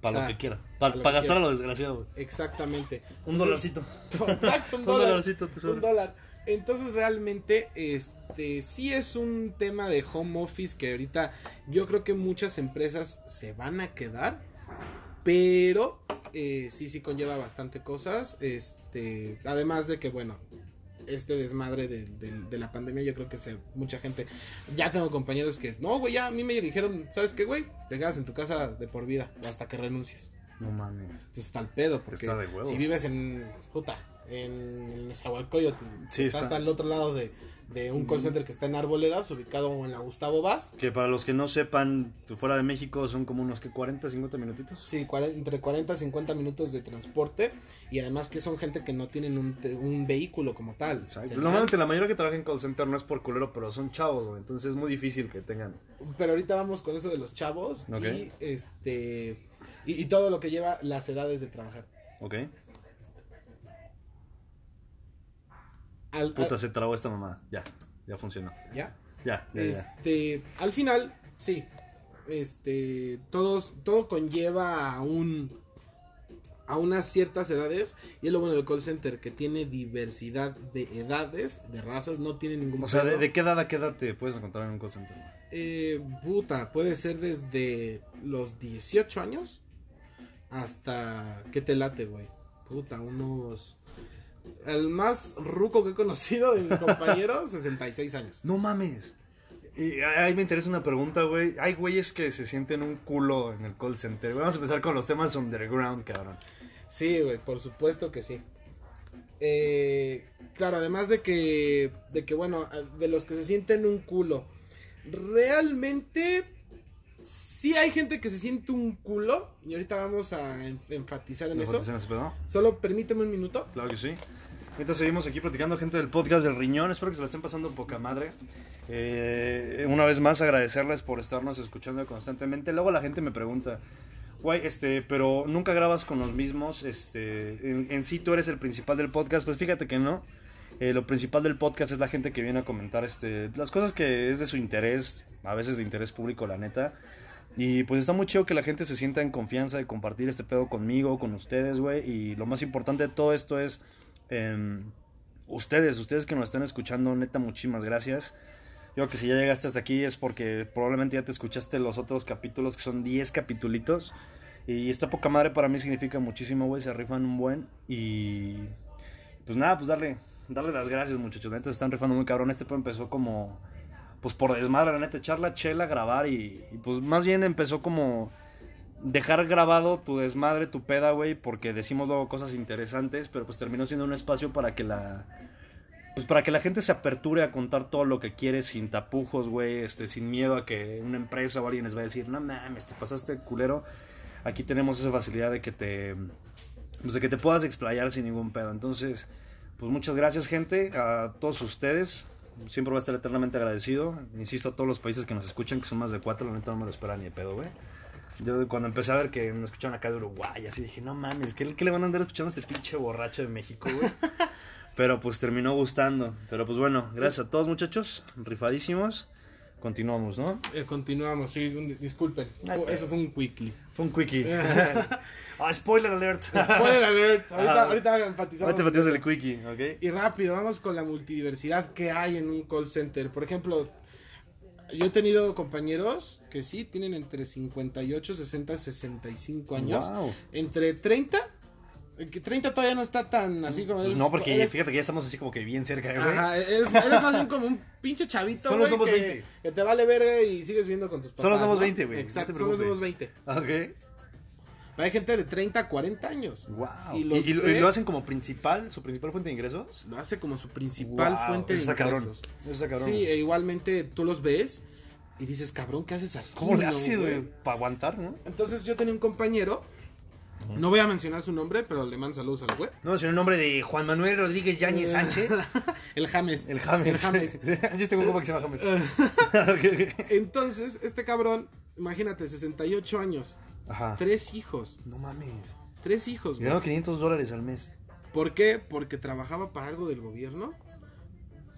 Para O lo que quieras. para Para, gastar a lo desgraciado, güey. Exactamente. Un dolarcito. Exacto, un Un dólar. dolarcito te sobra. Un dólar. Entonces realmente este sí es un tema de home office que ahorita yo creo que muchas empresas se van a quedar, pero eh, sí sí conlleva bastante cosas, este además de que bueno este desmadre de, de- de la pandemia yo creo que se mucha gente ya tengo compañeros que no güey ya a mí me dijeron sabes qué güey te quedas en tu casa de por vida o hasta que renuncies No mames. entonces está el pedo, porque Está de huevos. si vives en, puta, en Nezahualcóyotl, Sí, está está. hasta el otro lado de, de un call center que está en Arboledas, ubicado en la Gustavo Vaz. Que para los que no sepan, fuera de México son como unos que 40, 50 minutitos. Sí, entre 40 y 50 minutos de transporte y además que son gente que no tienen un, un vehículo como tal. Normalmente la mayoría que trabaja en call center no es por culero, pero son chavos, güey. Entonces es muy difícil que tengan. Pero ahorita vamos con eso de los chavos Ok. y este y, y todo lo que lleva las edades de trabajar. ¿Ok? Al, Puta, al- se trabó esta mamá. Ya, ya funcionó. ¿Ya? Ya, ya, ya. Este, al final, sí. Este, todos, todo conlleva a un a unas ciertas edades y es lo bueno del call center que tiene diversidad de edades, de razas, no tiene ningún O sea, ¿de, qué edad a qué edad te puedes encontrar en un call center? Eh, puta, puede ser desde los 18 años hasta. ¿Qué te late, güey? Puta, unos. El más ruco que he conocido de mis compañeros, 66 años. No mames. Y ahí me interesa una pregunta, güey. Hay güeyes que se sienten un culo en el call center. Vamos a empezar con los temas underground, cabrón. Sí, güey, por supuesto que sí. Eh, claro, además de que, de que, bueno, de los que se sienten un culo, realmente sí hay gente que se siente un culo, y ahorita vamos a en- enfatizar en ¿Me eso. ese? Solo permíteme un minuto. Claro que sí. Ahorita seguimos aquí platicando gente del podcast del riñón. Espero que se la estén pasando poca madre. Eh, una vez más agradecerles por estarnos escuchando constantemente. Luego la gente me pregunta, güey, este, pero nunca grabas con los mismos. Este, en, en sí tú eres el principal del podcast. Pues fíjate que no. Eh, lo principal del podcast es la gente que viene a comentar este, las cosas que es de su interés, a veces de interés público, la neta. Y pues está muy chido que la gente se sienta en confianza de compartir este pedo conmigo, con ustedes, güey. Y lo más importante de todo esto es em, ustedes, ustedes que nos están escuchando, neta, muchísimas gracias. Yo creo que si ya llegaste hasta aquí es porque probablemente ya te escuchaste los otros capítulos, que son 10 capitulitos. Y esta poca madre para mí significa muchísimo, güey. Se rifan un buen. Y pues nada, pues darle, darle las gracias, muchachos. La neta se están rifando muy cabrón. Este pedo empezó como pues por desmadre, la neta, echar la chela, grabar y, y, pues más bien empezó como dejar grabado tu desmadre, tu peda, güey, porque decimos luego cosas interesantes, pero pues terminó siendo un espacio para que la pues para que la gente se aperture a contar todo lo que quiere sin tapujos, güey, este sin miedo a que una empresa o alguien les vaya a decir, "No mames, te pasaste culero." Aquí tenemos esa facilidad de que te pues de que te puedas explayar sin ningún pedo. Entonces, pues muchas gracias, gente, a todos ustedes. Siempre voy a estar eternamente agradecido. Insisto a todos los países que nos escuchan, que son más de cuatro, la neta no me lo esperaba ni de pedo, güey. Yo cuando empecé a ver que me escuchaban acá de Uruguay, así dije, no mames, ¿qué, qué le van a andar escuchando a este pinche borracho de México, güey? Pero pues terminó gustando. Pero pues bueno, gracias a todos muchachos, rifadísimos. Continuamos, ¿no? Eh, continuamos, sí, un- disculpen. Ay, Oh, eso fue un quickly. Fue un quickie. ah, spoiler alert. Spoiler alert. Ahorita, Ah. ahorita enfatizamos. Ahorita metimos el quickie, ¿ok? Y rápido, vamos con la multidiversidad que hay en un call center. Por ejemplo, yo he tenido compañeros que sí tienen entre 58, 60, 65 años. Wow. Entre 30, eh, que 30 todavía no está tan así como... Pues no, porque eres- fíjate que ya estamos así como que bien cerca, güey. Ajá, eres, eres más bien como un pinche chavito, güey, nuevos que, 20. que te vale verga y sigues viendo con tus papás. Son los nuevos ¿no? 20, güey, no Exacto, los preocupes. nuevos 20. Ok. Hay gente de 30, 40 años. Wow. Y ¿Y, los y lo- y ves- lo hacen como principal, su principal fuente de ingresos? Lo hace como su principal Wow, fuente de eso está cabrón. ingresos. Eso está cabrón. Sí, e igualmente tú los ves y dices, cabrón, ¿qué haces aquí? ¿Cómo le no, haces, güey? Para aguantar, ¿no? Entonces yo tenía un compañero, no voy a mencionar su nombre, pero le mando saludos al güey. No, sino el nombre de Juan Manuel Rodríguez Yáñez Sánchez. El James. El James. El James. Yo tengo un compa que se llama James. Ok, ok. Entonces, este cabrón, imagínate, 68 años, Ajá. tres hijos, No mames. tres hijos, güey. Ganaba 500 dólares al mes. ¿Por qué? Porque trabajaba para algo del gobierno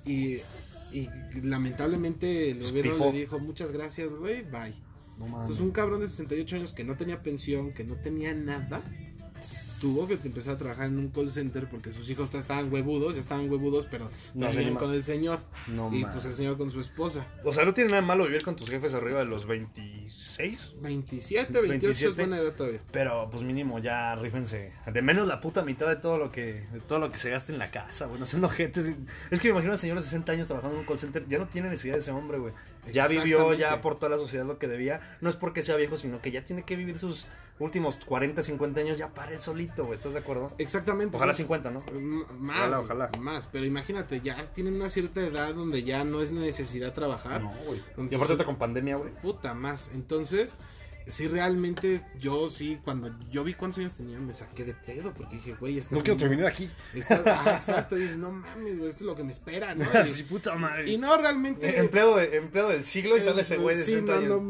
y, y lamentablemente el gobierno Pifó. le dijo muchas gracias, güey, bye. No mames. Entonces un cabrón de 68 años que no tenía pensión, que no tenía nada, tuvo que empezar a trabajar en un call center porque sus hijos estaban huevudos, ya estaban huevudos, pero No, ma- con el señor. No y mames. pues el señor con su esposa. O sea, no tiene nada malo vivir con tus jefes arriba de los 26. 27, 28 es 27. buena edad todavía. Pero pues mínimo ya rífense. De menos la puta mitad de todo lo que de todo lo que se gasta en la casa, güey. No sean ojetes. Es que me imagino a un señor de 60 años trabajando en un call center. Ya no tiene necesidad de ese hombre, güey. Ya vivió, ya aportó a la sociedad lo que debía. No es porque sea viejo, sino que ya tiene que vivir sus últimos 40, 50 años ya para él solito, güey. ¿Estás de acuerdo? Exactamente. Ojalá Entonces, 50, ¿no? Más, Ojalá, ojalá. más, pero imagínate, ya tienen una cierta edad donde ya no es necesidad trabajar. No, güey. Y aparte con pandemia, güey. Puta más. Entonces, sí, realmente, yo sí, cuando yo vi cuántos años tenían, me saqué de pedo porque dije, güey, estás. No quiero terminar aquí. estás- ah, exacto, y dices, no mames, güey, esto es lo que me espera, ¿no? Sí, Y, puta madre. y no realmente. Empleado, de- empleado del siglo y sale ese güey de Sí, 60 no, años. no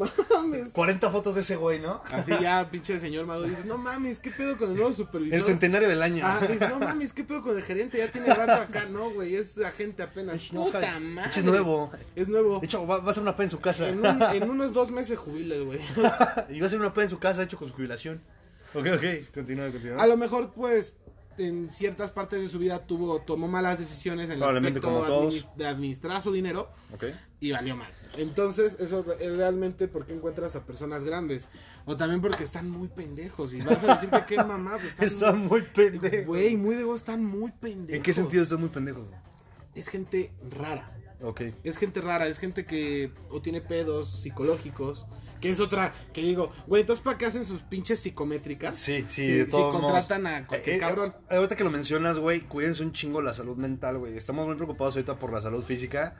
mames. 40 fotos de ese güey, ¿no? Así ya, pinche señor Maduro, dices, no mames, ¿qué pedo con el nuevo supervisor? El centenario del año. Ah, dices, no mames, ¿qué pedo con el gerente? Ya tiene rato acá, no, güey, es agente apenas. No, Puta ja- madre. Es nuevo. Es nuevo. De hecho, va, va a hacer una peda en su casa. En, un- en unos dos meses jubila el güey. y va a hacer una peda en su casa hecho con su jubilación. Ok, ok. Continúa, continúa. A lo mejor, pues, en ciertas partes de su vida tuvo tomó malas decisiones en el aspecto de administrar su dinero Ok. y valió mal. Entonces, eso es realmente porque encuentras a personas grandes. O también porque están muy pendejos. Y vas a decir que qué mamá, pues están, Están muy pendejos. Güey, muy de vos, están muy pendejos. ¿En qué sentido están muy pendejos? Es gente rara. Ok. Es gente rara, es gente que o tiene pedos psicológicos. Que es otra, que digo, güey, entonces ¿para qué hacen sus pinches psicométricas? Sí, sí, Si- de si todos modos. contratan a cualquier Eh, eh, cabrón. Ahorita que lo mencionas, güey, cuídense un chingo la salud mental, güey. Estamos muy preocupados ahorita por la salud física,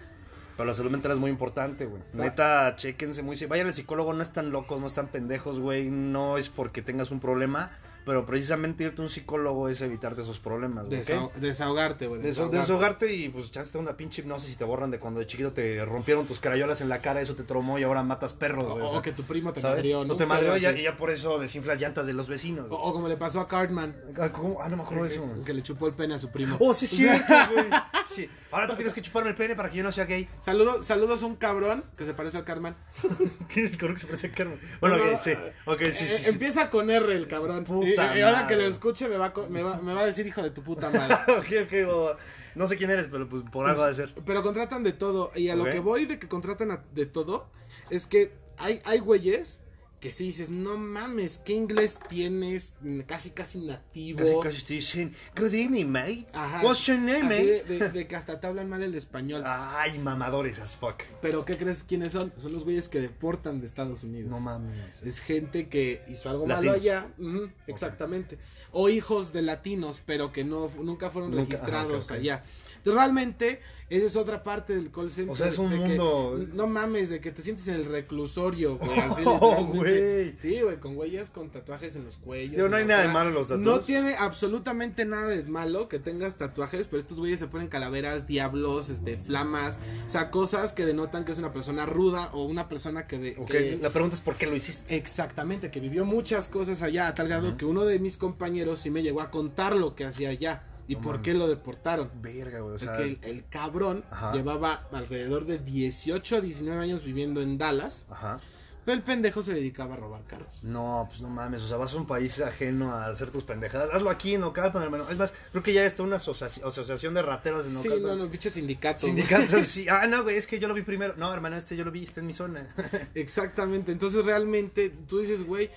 pero la salud mental es muy importante, güey. sea- Neta, chéquense muy... Vayan al psicólogo, no están locos, no están pendejos, güey. No es porque tengas un problema, pero precisamente irte a un psicólogo es evitarte esos problemas, güey. Desahogarte, güey. Desahogarte. desahogarte y pues echaste una pinche hipnosis y te borran de cuando de chiquito te rompieron tus crayolas en la cara, eso te traumó y ahora matas perros, O, güey. o o sea, que tu primo te ¿sabes? madrió, ¿no? O te madrió y ya, así. y ya por eso desinflas llantas de los vecinos. O, como le pasó a Cartman. Ah, ¿cómo? Ah, no me acuerdo de eso. que, le chupó el pene a su primo. Oh, sí, güey. Sí. Ahora tú tienes que chuparme el pene para que yo no sea gay. Saludos, saludos a un cabrón que se parece al Cartman. ¿Quién es el cabrón que se parece a Carmen? Bueno, No, sí. Ok, sí, Eh, sí. sí. Empieza con R el cabrón. Puta y, ahora madre. que lo escuche me va, me, va, me va a decir hijo de tu puta madre. ok, ok, boba. No sé quién eres, pero pues por algo ha de ser. Pero contratan de todo. Y a lo que voy de que contratan a- de todo es que hay, hay güeyes que sí dices, no mames, ¿qué inglés tienes? Casi, casi nativo. Casi, casi te dicen, good evening, mate. Ajá. What's your name, mate? de, de- de que hasta te hablan mal el español. Ay, mamadores as fuck. Pero ¿qué crees quiénes son? Son los güeyes que deportan de Estados Unidos. No mames. Es gente que hizo algo malo Latinos. allá, ujú, exactamente. O hijos de latinos, pero que no nunca fueron Nunca, registrados allá. Realmente, esa es otra parte del call center. O sea, es un de que- mundo- no mames, de que te sientes en el reclusorio, güey. Así Oh, güey. Sí, güey, con güeyes con tatuajes en los cuellos. En no hay nada de malo en los No tatuajes. tiene absolutamente nada de malo que tengas tatuajes, pero estos güeyes se ponen calaveras, diablos, este, flamas, o sea, cosas que denotan que es una persona ruda o una persona que... De, Ok, que- la pregunta es por qué lo hiciste. Exactamente, que vivió muchas cosas allá, a tal grado que uno de mis compañeros sí me llegó a contar lo que hacía allá y No por qué lo deportaron. Verga, güey. O sea, Porque el, el cabrón Ajá. llevaba alrededor de 18 a 19 años viviendo en Dallas, ajá. pero el pendejo se dedicaba a robar carros. No, pues no mames, o sea, vas a un país ajeno a hacer tus pendejadas. Hazlo aquí en Ocalpan, hermano. Es más, creo que ya está una asocia- asociación de rateros en Sí, Ocalpan. no, no, pinche sindicato. Sindicatos, sí. Ah, no, güey, es que yo lo vi primero. No, hermano, este yo lo vi, está en mi zona. Exactamente, entonces realmente tú dices, güey,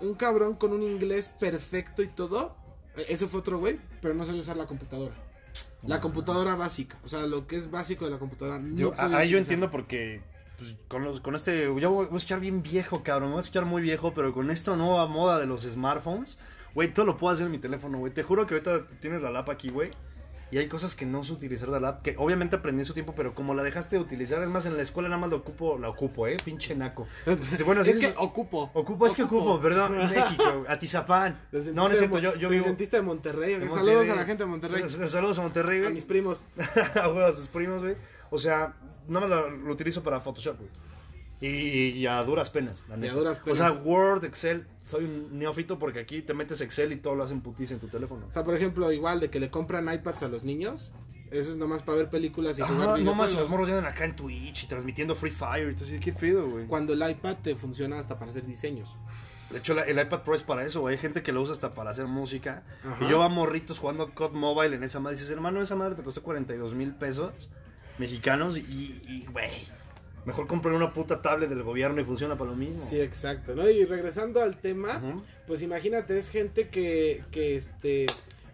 un cabrón con un inglés perfecto y todo, eso fue otro güey, pero no sabía usar la computadora. La computadora básica, o sea, lo que es básico de la computadora. No Yo, ah, entiendo porque pues, con, los, con este. Yo voy voy a escuchar bien viejo, cabrón. Me voy a escuchar muy viejo, pero con esta nueva moda de los smartphones, güey, todo lo puedo hacer en mi teléfono, güey. Te juro que ahorita tienes la lap aquí, güey. Y hay cosas que no sé utilizar de la app, que obviamente aprendí en su tiempo, pero como la dejaste de utilizar, es más, en la escuela nada más lo ocupo, la ocupo, eh, pinche naco. Bueno, es sí, que ocupo. ocupo, es que ocupo, perdón, México, Atizapán. No, no es cierto, yo, yo te vivo... sentiste de Monterrey. de Saludos a la gente de Monterrey. Sal- Saludos a Monterrey, A güey. mis primos. a a sus primos, güey. O sea, nada más lo, lo utilizo para Photoshop, güey. Y, y a duras penas, la Y a neta. duras O sea, penas. Word, Excel, soy un neófito porque aquí te metes Excel y todo lo hacen putiza en tu teléfono. O sea, por ejemplo, igual de que le compran iPads a los niños. Eso es nomás para ver películas y jugar Ajá, no más videojuegos. los morros andan acá en Twitch y transmitiendo Free Fire. Entonces, ¿qué pedo, güey? Cuando el iPad te funciona hasta para hacer diseños. De hecho, el iPad Pro es para eso, güey. Hay gente que lo usa hasta para hacer música. Ajá. Y yo va morritos jugando COD Mobile en esa madre. Y dices, hermano, esa madre te costó 42 mil pesos mexicanos. Y, y, güey, mejor compré una puta tablet del gobierno y funciona para lo mismo. Sí, exacto, ¿no? Y regresando al tema, pues imagínate, es gente que, que este,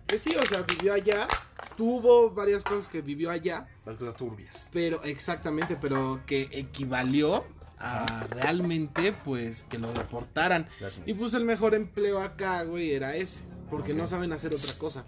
que sí, o sea, vivió allá, tuvo varias cosas que vivió allá, Las cosas turbias. pero exactamente, pero que equivalió a realmente, pues, que lo deportaran. Gracias. Y pues el mejor empleo acá, güey, era ese, porque no saben hacer otra cosa.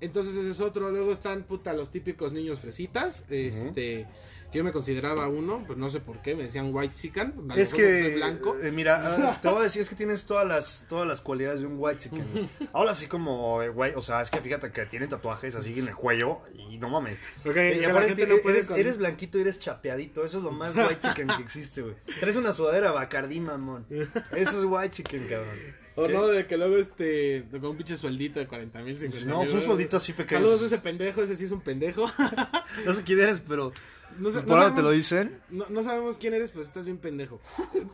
Entonces ese es otro, luego están, puta, los típicos niños fresitas, este... Que yo me consideraba uno, pues no sé por qué, me decían white chican. Es que, blanco. eh, mira, ah, te voy a decir, es que tienes todas las, todas las cualidades de un white chicken. Ahora así como, eh, güey, o sea, es que fíjate que tienen tatuajes así en el cuello y no mames. Ok, Y aparte gente no puede eres, con- eres blanquito y eres chapeadito, eso es lo más white chicken que existe, güey. Traes una sudadera Bacardí, mamón. Eso es white chicken, cabrón. O ¿Qué? no, de que luego este, con un pinche sueldito de 40 mil, 50 No, mil. fue un sueldito así pequeño. Saludos a ese pendejo, ese sí es un pendejo. No sé quién eres, pero. No, no ¿Por ahora te sabemos- lo dicen? No, no sabemos quién eres, pero estás bien pendejo.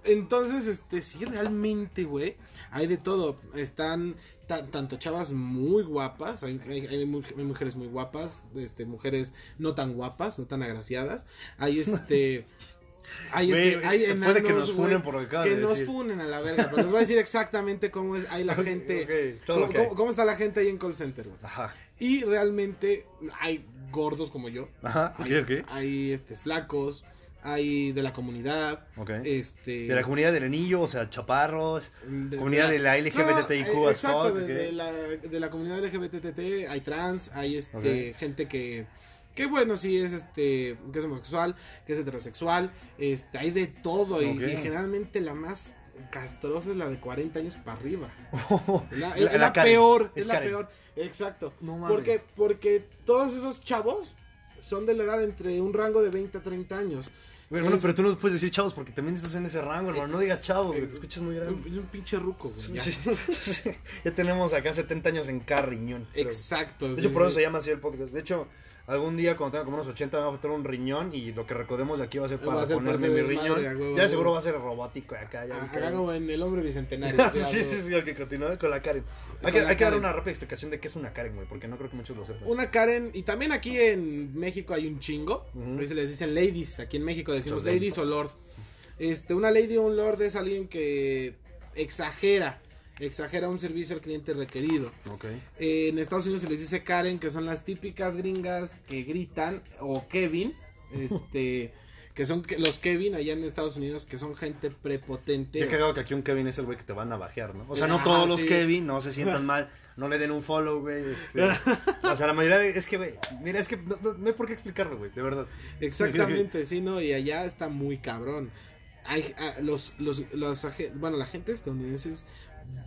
Entonces, este, sí, realmente, güey, hay de todo. Están ta- tanto chavas muy guapas, hay, hay- hay mujeres muy guapas, este, mujeres no tan guapas, no tan agraciadas. Hay este... Hay, Güey, este, hay eh, puede que nos funen por lo que de nos decir. funen a la verga, pero les voy a decir exactamente cómo es, hay la gente, cómo, está la gente ahí en call center, güey. Ajá. Y realmente hay gordos como yo, Ajá, hay, este, flacos, hay de la comunidad, este... De la comunidad del anillo, o sea, chaparros. de- comunidad de la LGBTIQ No, eh, as exacto, fuck, de, de la, de la comunidad LGBTT hay trans, hay este gente que que bueno, sí es este que es homosexual, que es heterosexual, este hay de todo y- generalmente la más castrosa es la de 40 años para arriba. Es la, es la la Karen, peor, es es la Karen. peor. Exacto. No mames. porque porque todos esos chavos son de la edad entre un rango de 20 a 30 años. Es- pero tú no puedes decir chavos porque también estás en ese rango, hermano. No digas chavos, te escuchas muy grande. un, es un pinche ruco, güey. ya. Sí, sí. Ya tenemos acá 70 años en cada riñón. pero- Exacto. De sí, hecho, por eso se llama así el podcast. De hecho, algún día cuando tenga como unos 80 me va a faltar un riñón y lo que recordemos de aquí va a ser Va para a ser ponerme mi riñón. huevo, ya seguro va a ser robótico acá. Ya, que- Acá como en el hombre bicentenario. sí, ya, sí, sí, ok, continúa con la Karen. Hay que, hay que dar una rápida explicación de qué es una Karen, güey, porque no creo que muchos lo sepan. Una Karen, y también aquí en México hay un chingo. Ahí se les dicen ladies. Aquí en México decimos Muchas ladies o lord. Este, una lady o un lord es alguien que exagera. Exagera un servicio al cliente requerido. Ok. Eh, en Estados Unidos se les dice Karen, que son las típicas gringas que gritan, o Kevin, este, que son los Kevin allá en Estados Unidos, que son gente prepotente. Qué cagado que aquí un Kevin es el güey que te van a bajear, ¿no? O sea, no Ah, todos los sí. Kevin, no se sientan mal, no le den un follow, güey. Este, o sea, la mayoría de, es que, güey, mira, es que no, no- no hay por qué explicarlo, güey, de verdad. Exactamente, sí, no, y allá está muy cabrón. Hay ah, los, los, los bueno, la gente estadounidense es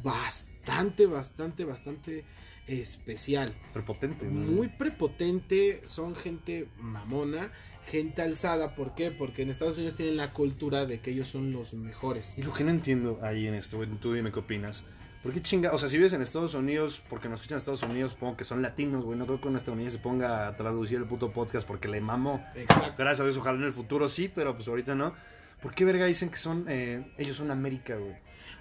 bastante, bastante, bastante especial. Prepotente, ¿no? Muy prepotente, son gente mamona, gente alzada. ¿Por qué? Porque en Estados Unidos tienen la cultura de que ellos son los mejores. Y lo que no entiendo ahí en esto, tú dime qué opinas. ¿Por qué chinga? O sea, si vives en Estados Unidos, porque nos escuchan en Estados Unidos, supongo que son latinos, güey. No creo que un estadounidense se ponga a traducir el puto podcast porque le mamó. Exacto. Gracias a Dios, ojalá en el futuro sí, pero pues ahorita no. ¿Por qué verga dicen que son, eh, ellos son América, güey?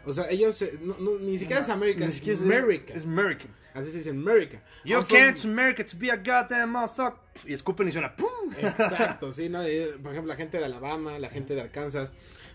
O sea, ellos eh, no, no, ni siquiera es América, es America. Es American. Así se dice America. You from- can't America to be a goddamn motherfucker. Y escupen y suena ¡pum! Exacto, sí, ¿no? Por ejemplo, la gente de Alabama, la gente de Arkansas,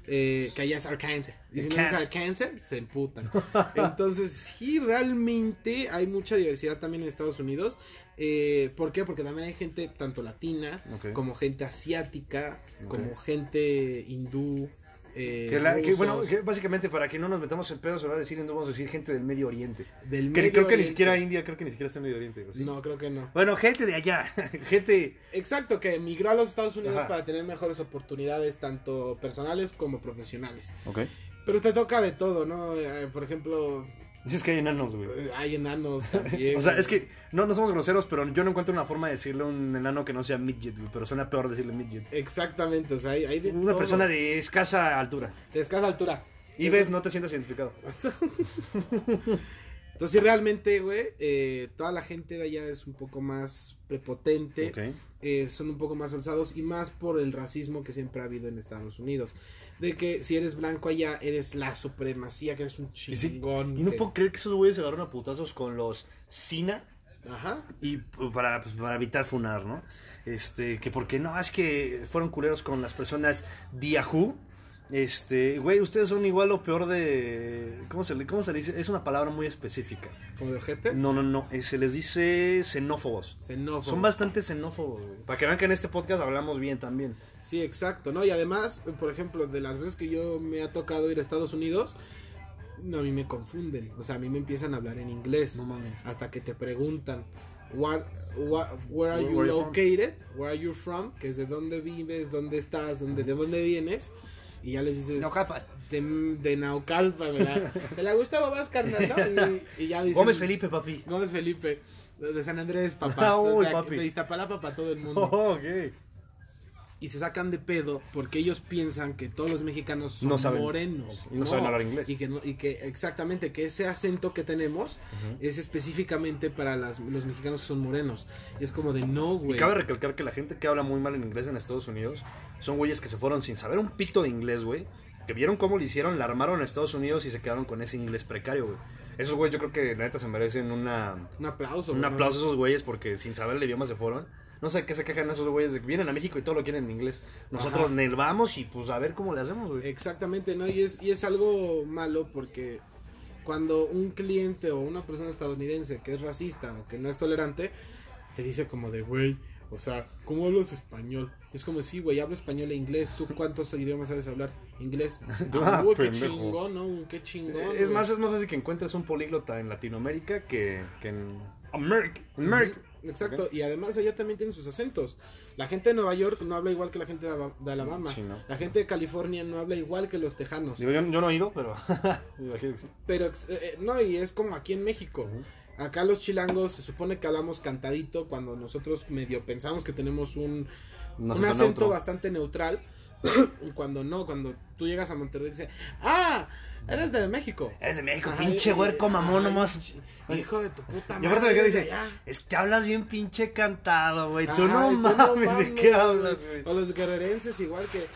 eh, que allá es Arkansas. Y si no es Arkansas. Se emputan. Entonces, sí, realmente hay mucha diversidad también en Estados Unidos. Eh, ¿Por qué? Porque también hay gente tanto latina, como gente asiática, como gente hindú. Eh, Que, la- que, rusos, bueno, que básicamente para que no nos metamos en pedos, se va a decir, no vamos a decir gente del Medio Oriente. del Medio creo que ni siquiera India, creo que ni siquiera está en Medio Oriente. ¿o sí? No, creo que no. Bueno, gente de allá, gente... Exacto, que emigró a los Estados Unidos Ajá. para tener mejores oportunidades, tanto personales como profesionales. Ok. Pero te toca de todo, ¿no? Eh, por ejemplo, Es que hay enanos, güey. eh, hay enanos también. O sea, güey. es que no, no somos groseros, pero yo no encuentro una forma de decirle a un enano que no sea midget, güey. Pero suena peor decirle midget. Exactamente, o sea, hay, hay de Una todo. persona de escasa altura. de escasa altura. Y Eso- ves, no te sientas identificado. Entonces, sí, realmente, güey, eh, toda la gente de allá es un poco más prepotente, eh, son un poco más alzados y más por el racismo que siempre ha habido en Estados Unidos. De que si eres blanco allá, eres la supremacía, que eres un chingón. y no que- puedo creer que esos güeyes se agarraron a putazos con los Sina Ajá. y pues, para, pues, para evitar funar, ¿no? Este, que porque no, es que fueron culeros con las personas de Yahoo. Este, güey, ustedes son igual o peor de. ¿Cómo se, le, ¿Cómo se le dice? Es una palabra muy específica. Como de ojetes. No, no, no. eh, se les dice xenófobos. Xenófobos. Son bastante xenófobos, güey. Para que vean que en este podcast hablamos bien también. Sí, exacto, ¿no? Y además, por ejemplo, de las veces que yo me ha tocado ir a Estados Unidos, no, a mí me confunden. O sea, a mí me empiezan a hablar en inglés. No mames. Hasta que te preguntan, what, what- where are you where located? Where are you from? Que es de dónde vives, dónde estás, dónde, de dónde vienes. Y ya les dices, de, de Naucalpan, ¿verdad? De la Gustavo Vázquez, ¿no? Y, y ya dicen, Gómez Felipe, papi. Gómez Felipe. De San Andrés, papá. Uy, de, papi. de Iztapalapa para todo el mundo. Oh, ok. Y se sacan de pedo porque ellos piensan que todos los mexicanos son No saben. morenos. Y no saben hablar inglés. Y que, no- y que exactamente, que ese acento que tenemos es específicamente para las- los mexicanos que son morenos. Y es como de no, Y güey. cabe recalcar que la gente que habla muy mal en inglés en Estados Unidos son güeyes que se fueron sin saber un pito de inglés, güey. Que vieron cómo lo hicieron, la armaron en Estados Unidos y se quedaron con ese inglés precario, güey. Esos güeyes yo creo que la neta se merecen una, Un aplauso. un aplauso a esos güeyes porque sin saber el idioma se fueron. No sé qué se quejan esos güeyes de que vienen a México y todo lo quieren en inglés. Nosotros Ajá. nel vamos y pues a ver cómo le hacemos, güey. Exactamente, ¿no? Y es, y es algo malo porque cuando un cliente o una persona estadounidense que es racista o que no es tolerante, te dice como de, güey, o sea, ¿cómo hablas español? Es como, sí, güey, hablo español e inglés. ¿Tú cuántos idiomas sabes hablar? Inglés. Ah, uy, qué chingón, ¿no? Qué chingón. es más, es más fácil que encuentres un políglota en Latinoamérica que, que en América. América. Exacto, y además allá también tienen sus acentos. La gente de Nueva York no habla igual que la gente de, Aba- de Alabama. Sí, no. La gente de California no habla igual que los tejanos. Digo, yo, yo no he ido, pero me imagino que sí. Pero eh, eh, no, y es como aquí en México. Acá los chilangos se supone que hablamos cantadito cuando nosotros medio pensamos que tenemos un, Un acento neutro. bastante neutral. y cuando no, cuando tú llegas a Monterrey dice, ah, eres de México. Eres de México, pinche y- huerco mamón ay, nomás. Hijo de tu puta Y madre. aparte de que eres de dice, es que hablas bien pinche cantado, güey. Tú no y tú mames, ¿de qué hablas, güey. O los guerrerenses igual que... "Eh,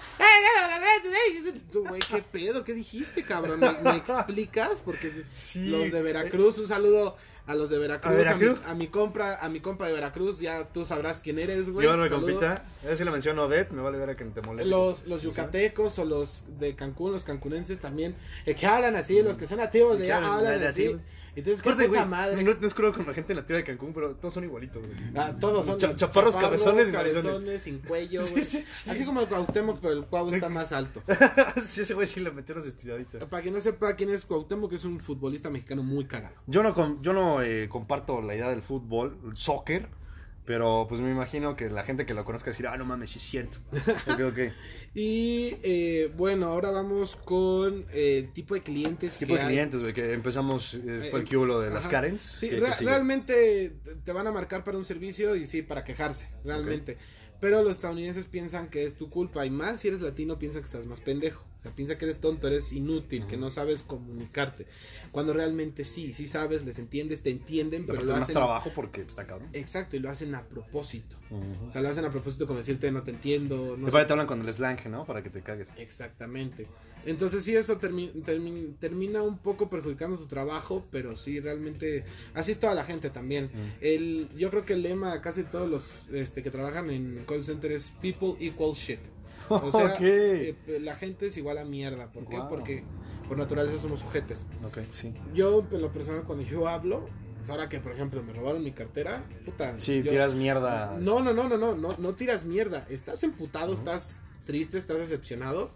Tú, güey, ¿qué pedo? ¿Qué dijiste, cabrón? ¿Me, me explicas? Porque Sí. los de Veracruz, un saludo a los de Veracruz, ¿A Veracruz? mi, a mi compra, a mi compa de Veracruz, ya tú sabrás quién eres, güey. Yo no me compita. A ver si le menciono Odette, me vale ver a que te moleste. Los, los yucatecos o los de Cancún, los cancunenses también, eh, que hablan así, los que son nativos de allá hablan hablan así. Entonces, qué Aparte, puta güey, madre. no, no es crudo con la gente nativa de Cancún, pero todos son igualitos, güey. Ah, todos son Cha- chaparros, cabezones y cabezones, sin cuello, Sí, güey. sí, sí. Así como el Cuauhtémoc, pero el Cuau está más alto. sí, ese güey sí le metieron estiraditas. Para quien no sepa quién es Cuauhtémoc, es un futbolista mexicano muy cagado. Yo no, com- yo no eh, comparto la idea del fútbol, el soccer, pero pues me imagino que la gente que lo conozca decir, ah, no mames, sí es cierto. Y eh, bueno, ahora vamos con eh, el tipo de clientes tipo que de hay. clientes, güey, que empezamos, eh, fue el Eh, que hubo lo de las. Karens. Sí, que- re- que sigue. realmente te van a marcar para un servicio y sí, para quejarse, realmente. Pero los estadounidenses piensan que es tu culpa y más si eres latino piensan que estás más pendejo. O sea, piensa que eres tonto, eres inútil, que no sabes comunicarte. Cuando realmente sí, sí sabes, les entiendes, te entienden, pero Aparte lo hacen... trabajo porque está cabrón. Exacto, y lo hacen a propósito. O sea, lo hacen a propósito como decirte no te entiendo, no verdad te hablan con el slang, ¿no? Para que te cagues. Exactamente. Entonces sí, eso termi- termi- termina un poco perjudicando tu trabajo, pero sí, realmente, así es toda la gente también. El, yo creo que el lema de casi todos los este, que trabajan en call center es people equal shit. O sea, Ok. eh, la gente es igual a mierda. ¿Por qué? Wow. Porque por naturaleza somos sujetes. Ok, sí. Yo, en lo personal, cuando yo hablo, pues ahora que, por ejemplo, me robaron mi cartera, puta. Sí, yo- tiras mierda. no, no, no, no, no, no, no tiras mierda. Estás emputado, estás triste, estás decepcionado.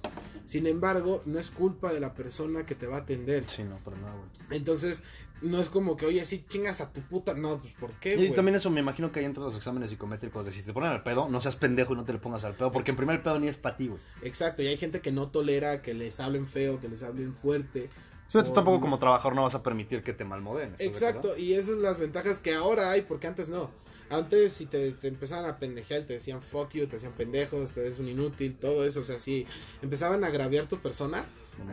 Sin embargo, no es culpa de la persona que te va a atender. Sí, no, para nada, güey. Entonces, no es como que, oye, sí chingas a tu puta. No, pues, ¿por qué, Y también eso me imagino que hay entre los exámenes psicométricos de si te ponen al pedo, no seas pendejo y no te le pongas al pedo, porque en primer el pedo ni es para ti, güey. Exacto, y hay gente que no tolera que les hablen feo, que les hablen fuerte. Sí, tú tampoco como trabajador no vas a permitir que te malmodeen. ¿estás de Exacto, y esas son las ventajas que ahora hay, porque antes no. Antes si te, te empezaban a pendejear, te decían fuck you, te decían pendejos, te eres un inútil, todo eso, o sea, si empezaban a agraviar tu persona,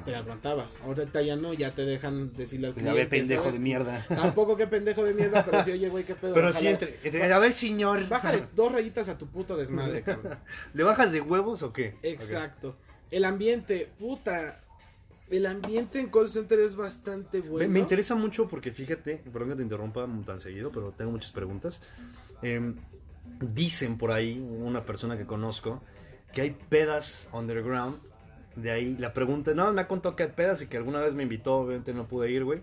te la aguantabas. Ahorita ya no, ya te dejan decirle al Pues, cliente. a ver, pendejo ¿sabes? de mierda. Tampoco que pendejo de mierda, pero sí, oye, güey, qué pedo. Pero sí, entre, entre- a ver, señor. Bájale dos rayitas a tu puto desmadre, cabrón. ¿Le bajas de huevos o qué? Exacto. El ambiente, puta. El ambiente en call center es bastante bueno. Me, interesa mucho porque fíjate, perdón que te interrumpa tan seguido, pero tengo muchas preguntas. Em, dicen por ahí, una persona que conozco, que hay pedas underground. De ahí la pregunta, no, me ha contado que hay pedas y que alguna vez me invitó, obviamente no pude ir, güey.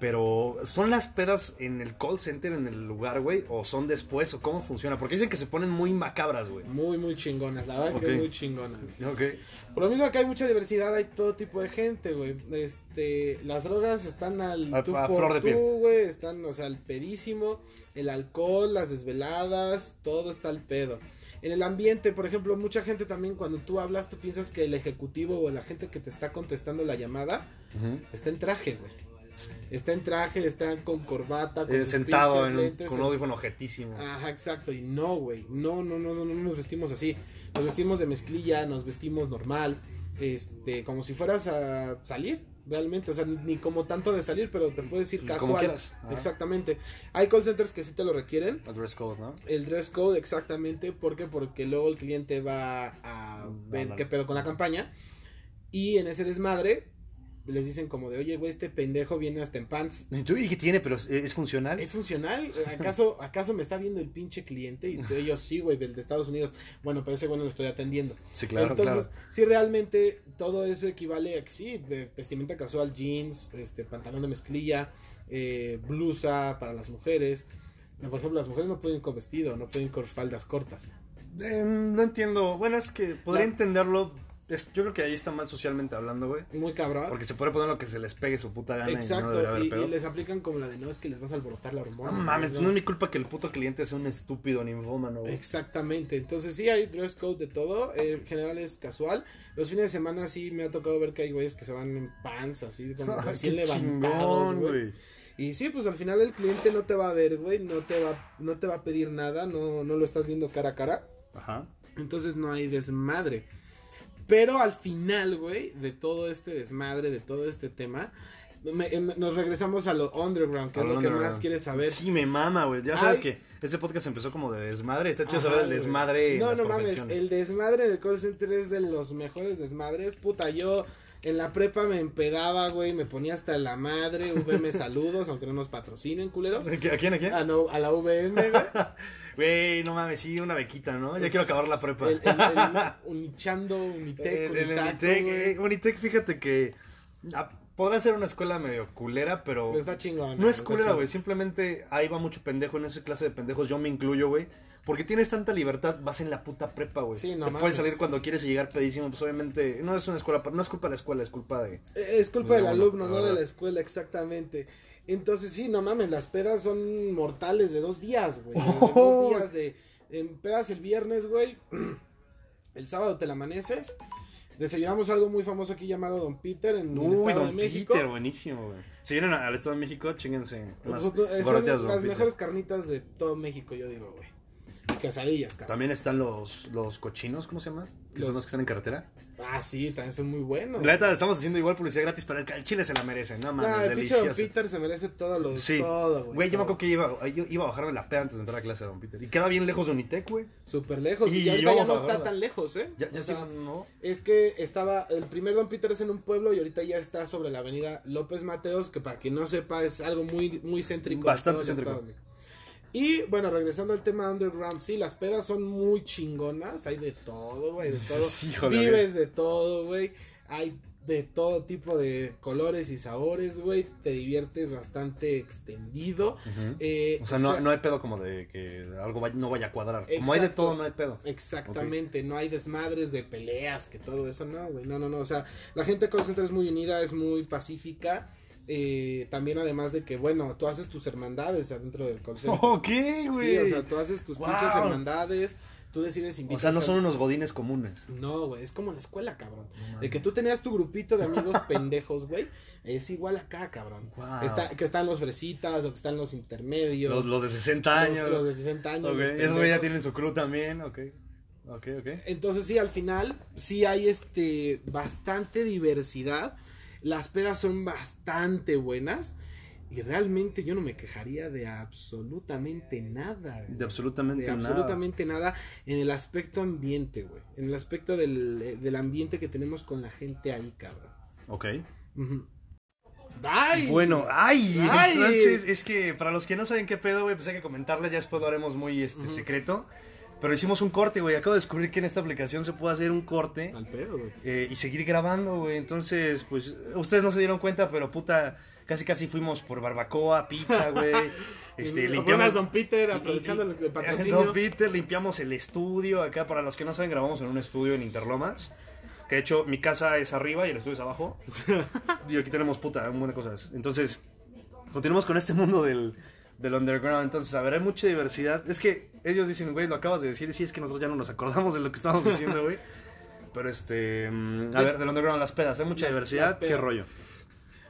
Pero, ¿son las pedas en el call center, en el lugar, güey? ¿O son después? ¿O cómo funciona? Porque dicen que se ponen muy macabras, güey. Muy, muy chingonas, la verdad que es muy chingona. Ok. Por lo mismo que hay mucha diversidad, hay todo tipo de gente, güey. Este, las drogas están al A- tú a por flor de tú, piel. güey, están, o sea, al pedísimo, el alcohol, las desveladas, todo está al pedo. En el ambiente, por ejemplo, mucha gente también cuando tú hablas, tú piensas que el ejecutivo o la gente que te está contestando la llamada Ujú. está en traje, güey. está en traje, está con corbata, con Eh, sentado en, lentes, con un audífono objetísimo. Ajá, exacto. Y no, güey. No, no, no, no, no nos vestimos así. Nos vestimos de mezclilla, nos vestimos normal. Este, como si fueras a salir, realmente. O sea, ni, ni como tanto de salir, pero te puedes ir Como casual. quieras. Ajá. Exactamente. Hay call centers que sí te lo requieren. El dress code, ¿no? El dress code, exactamente. ¿Por qué? Porque luego el cliente va a Mm, ver no, no. qué pedo con la campaña. Y en ese desmadre les dicen como de, oye, güey, este pendejo viene hasta en pants. ¿Y tú, ¿y qué tiene? ¿Pero es, es funcional? ¿Es funcional? ¿Acaso, ¿Acaso me está viendo el pinche cliente? Y ellos sí, güey, del de Estados Unidos. Bueno, pero ese güey no lo estoy atendiendo. Sí, claro, Entonces, claro. sí, realmente todo eso equivale a que sí, vestimenta casual, jeans, este, pantalón de mezclilla, eh, blusa para las mujeres. Por ejemplo, las mujeres no pueden ir con vestido, no pueden ir con faldas cortas. Eh, no entiendo. Bueno, es que podría entenderlo. Es- yo creo que ahí está mal socialmente hablando, güey. Muy cabrón. Porque se puede poner lo que se les pegue su puta gana y no Exacto, haber y, pedo. y les aplican como la de no es que les vas a alborotar la hormona. No mames, ¿no? no es mi culpa que el puto cliente sea un estúpido ninfómano, güey. Exactamente, entonces sí hay dress code de todo, en general es casual. Los fines de semana sí me ha tocado ver que hay güeyes que se van en pants, así como recién levantados, güey. Y sí, pues al final el cliente no te va a ver, güey, no te va, no te va a pedir nada, no, no lo estás viendo cara a cara. Ajá. Entonces no hay desmadre. Pero al final, güey, de todo este desmadre, de todo este tema, me- em- nos regresamos a lo underground, que es A lo lo que más quieres saber. Sí, me mama, güey. Ya sabes Ay. que este podcast empezó como de desmadre. Está chido Ajá, saber el desmadre en No, las no mames, el desmadre en el call center es de los mejores desmadres. Puta, yo en la prepa me empedaba, güey, me ponía hasta la madre. VM saludos, aunque no nos patrocinen, culeros. ¿A quién? ¿A quién? A, no, a la VM, güey. Güey, no mames, sí, una bequita, ¿no? Ya quiero acabar la prepa. El, el, el Unichando, Unitec, El- Unitaco, Unitec, eh, Unitec, fíjate que ah, podrá ser una escuela medio culera, pero Está chingón. no es culera, güey. Simplemente ahí va mucho pendejo en esa clase de pendejos. Yo me incluyo, güey. Porque tienes tanta libertad, vas en la puta prepa, güey. Sí, no Te mames. puedes salir cuando quieres y llegar pedísimo, pues obviamente no es una escuela, no es culpa de la escuela, es culpa de... Eh, Es culpa Pues del alumno, no de la escuela, exactamente. Entonces, sí, no mames, las pedas son mortales de dos días, güey. De dos días de. En pedas el viernes, güey. El sábado te la amaneces. Desayunamos algo muy famoso aquí llamado Don Peter en el Estado Don de México. Peter, buenísimo, güey. Si vienen al Estado de México, son Don las Peter. mejores carnitas de todo México, yo digo, güey. Y quesadillas, cabrón. También están los, los cochinos, ¿cómo se llama? Que son los que están en carretera. Ah, sí, también son muy buenos. La neta, estamos haciendo igual publicidad gratis, pero el chile se la merece, no mames, Nah, el pinche Don delicioso. Peter se merece todo lo Sí, todo, güey. güey, yo me acuerdo que iba, yo iba a bajarme la peda antes de entrar a clase de Don Peter. Y queda bien lejos de Unitec, güey. Súper lejos. Y, Y ahorita ya vamos no está bajarla. tan lejos, ¿eh? Ya, ya O sí, sea, ¿no? Es que estaba, el primer Don Peter es en un pueblo y ahorita ya está sobre la avenida López Mateos, que para quien no sepa es algo muy, muy céntrico. Bastante céntrico. De. Y bueno, regresando al tema underground, sí, las pedas son muy chingonas, hay de todo, güey, de todo. Sí, Vives de todo, güey. Hay de todo tipo de colores y sabores, güey. Te diviertes bastante extendido. Eh, O sea, no, no hay pedo como de que algo vaya- no vaya a cuadrar. Como hay de todo, no hay pedo. Exactamente, no hay desmadres de peleas, que todo eso, no, güey, no, no, no, o sea, la gente de center es muy unida, es muy pacífica, eh, también además de que, bueno, tú haces tus hermandades adentro del center. Ok, sí, güey. o sea, tú haces tus Wow. pinches hermandades, tú decides O invitar sea, no son unos godines comunes. No, güey, es como en la escuela, cabrón. De que tú tenías tu grupito de amigos pendejos, güey, es igual acá, cabrón. Wow. Está, que están los fresitas o que están los intermedios. Los, los de 60 los- años. Los, de 60 años. Ok, los Esos güey ya tienen su crew también, ok. Ok, ok. Entonces sí, al final sí hay este bastante diversidad. Las pedas son bastante buenas. Y realmente yo no me quejaría de absolutamente nada. güey. De absolutamente De nada. absolutamente nada en el aspecto ambiente, güey. En el aspecto del, eh, del ambiente que tenemos con la gente ahí, cabrón. Ok. ¡Ay! Bueno, ay, Ay. entonces es que para los que no saben qué pedo, güey, pues hay que comentarles, ya después lo haremos muy este secreto. Pero hicimos un corte, güey. Acabo de descubrir que en esta aplicación se puede hacer un corte Al pedo, güey. eh, y seguir grabando, güey. Entonces, pues, ustedes no se dieron cuenta, pero puta, casi casi fuimos por barbacoa, pizza, güey. Este, limpiamos. Don Peter, aprovechando el, el patrocinio. Don Peter, limpiamos el estudio. Acá, para los que no saben, grabamos en un estudio en Interlomas. Que de hecho, mi casa es arriba y el estudio es abajo. y aquí tenemos puta, un montón de cosas. Entonces, continuamos con este mundo del, del underground. Entonces, a ver, hay mucha diversidad. Es que ellos dicen, güey, lo acabas de decir. Sí, es que nosotros ya no nos acordamos de lo que estábamos diciendo, güey. Pero este. mm, A ver, del underground, las pedas. Hay mucha Las- diversidad. las ¿Qué rollo?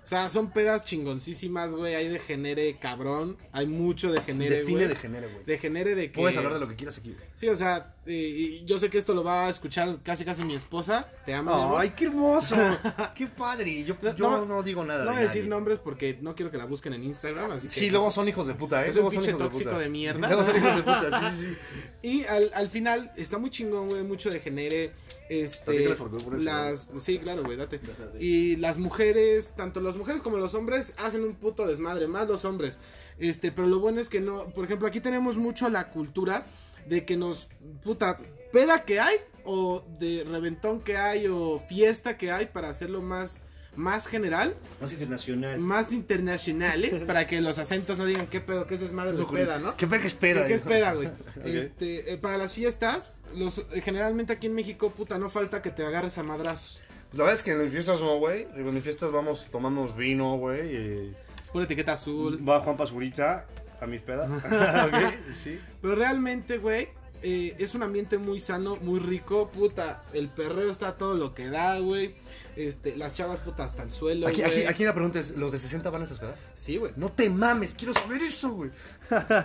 O sea, son pedas chingoncísimas, güey. Hay de genere cabrón. Hay mucho de genere, Define güey. de genere, güey. De genere de que... Puedes hablar de lo que quieras aquí, güey. Sí, o sea, y- yo sé que esto lo va a escuchar casi casi mi esposa. Te amo, mi amor. Ay, qué hermoso. qué padre. Yo, yo No, no, digo nada. No voy a decir nombres porque no quiero que la busquen en Instagram, así que... Sí, pues, luego son hijos de puta, ¿eh? Es un Luego son pinche tóxico puta. de mierda. Luego son hijos de puta, sí, sí, sí. Y al, al final está muy chingón, güey, mucho de genere. Este, Platícale por qué, por eso, las, sí, claro, güey, date. Y las mujeres, tanto las mujeres como los hombres, hacen un puto desmadre, más los hombres. Este, pero lo bueno es que no, por ejemplo, aquí tenemos mucho la cultura de que nos, puta, peda que hay, o de reventón que hay, o fiesta que hay, para hacerlo más, más general, Más internacional. más internacional, ¿eh? para que los acentos no digan qué pedo, qué es desmadre de peda, ¿no? ¿Qué verga espera? ¿Qué, qué espera, güey? Este, eh, para las fiestas, los, eh, generalmente aquí en México, puta, no falta que te agarres a madrazos. Pues la verdad es que en mis fiestas no, güey. En mis fiestas vamos, tomamos vino, güey. y Pura etiqueta azul. Va Juan Pazurita a mis pedas. ok, sí. Pero realmente, güey, eh, es un ambiente muy sano, muy rico, puta. El perreo está a todo lo que da, güey. Este, las chavas, puta, hasta el suelo, Aquí, güey. aquí, aquí la pregunta es, ¿los de 60 van a esas pedas? Sí, güey. No te mames, quiero saber eso, güey.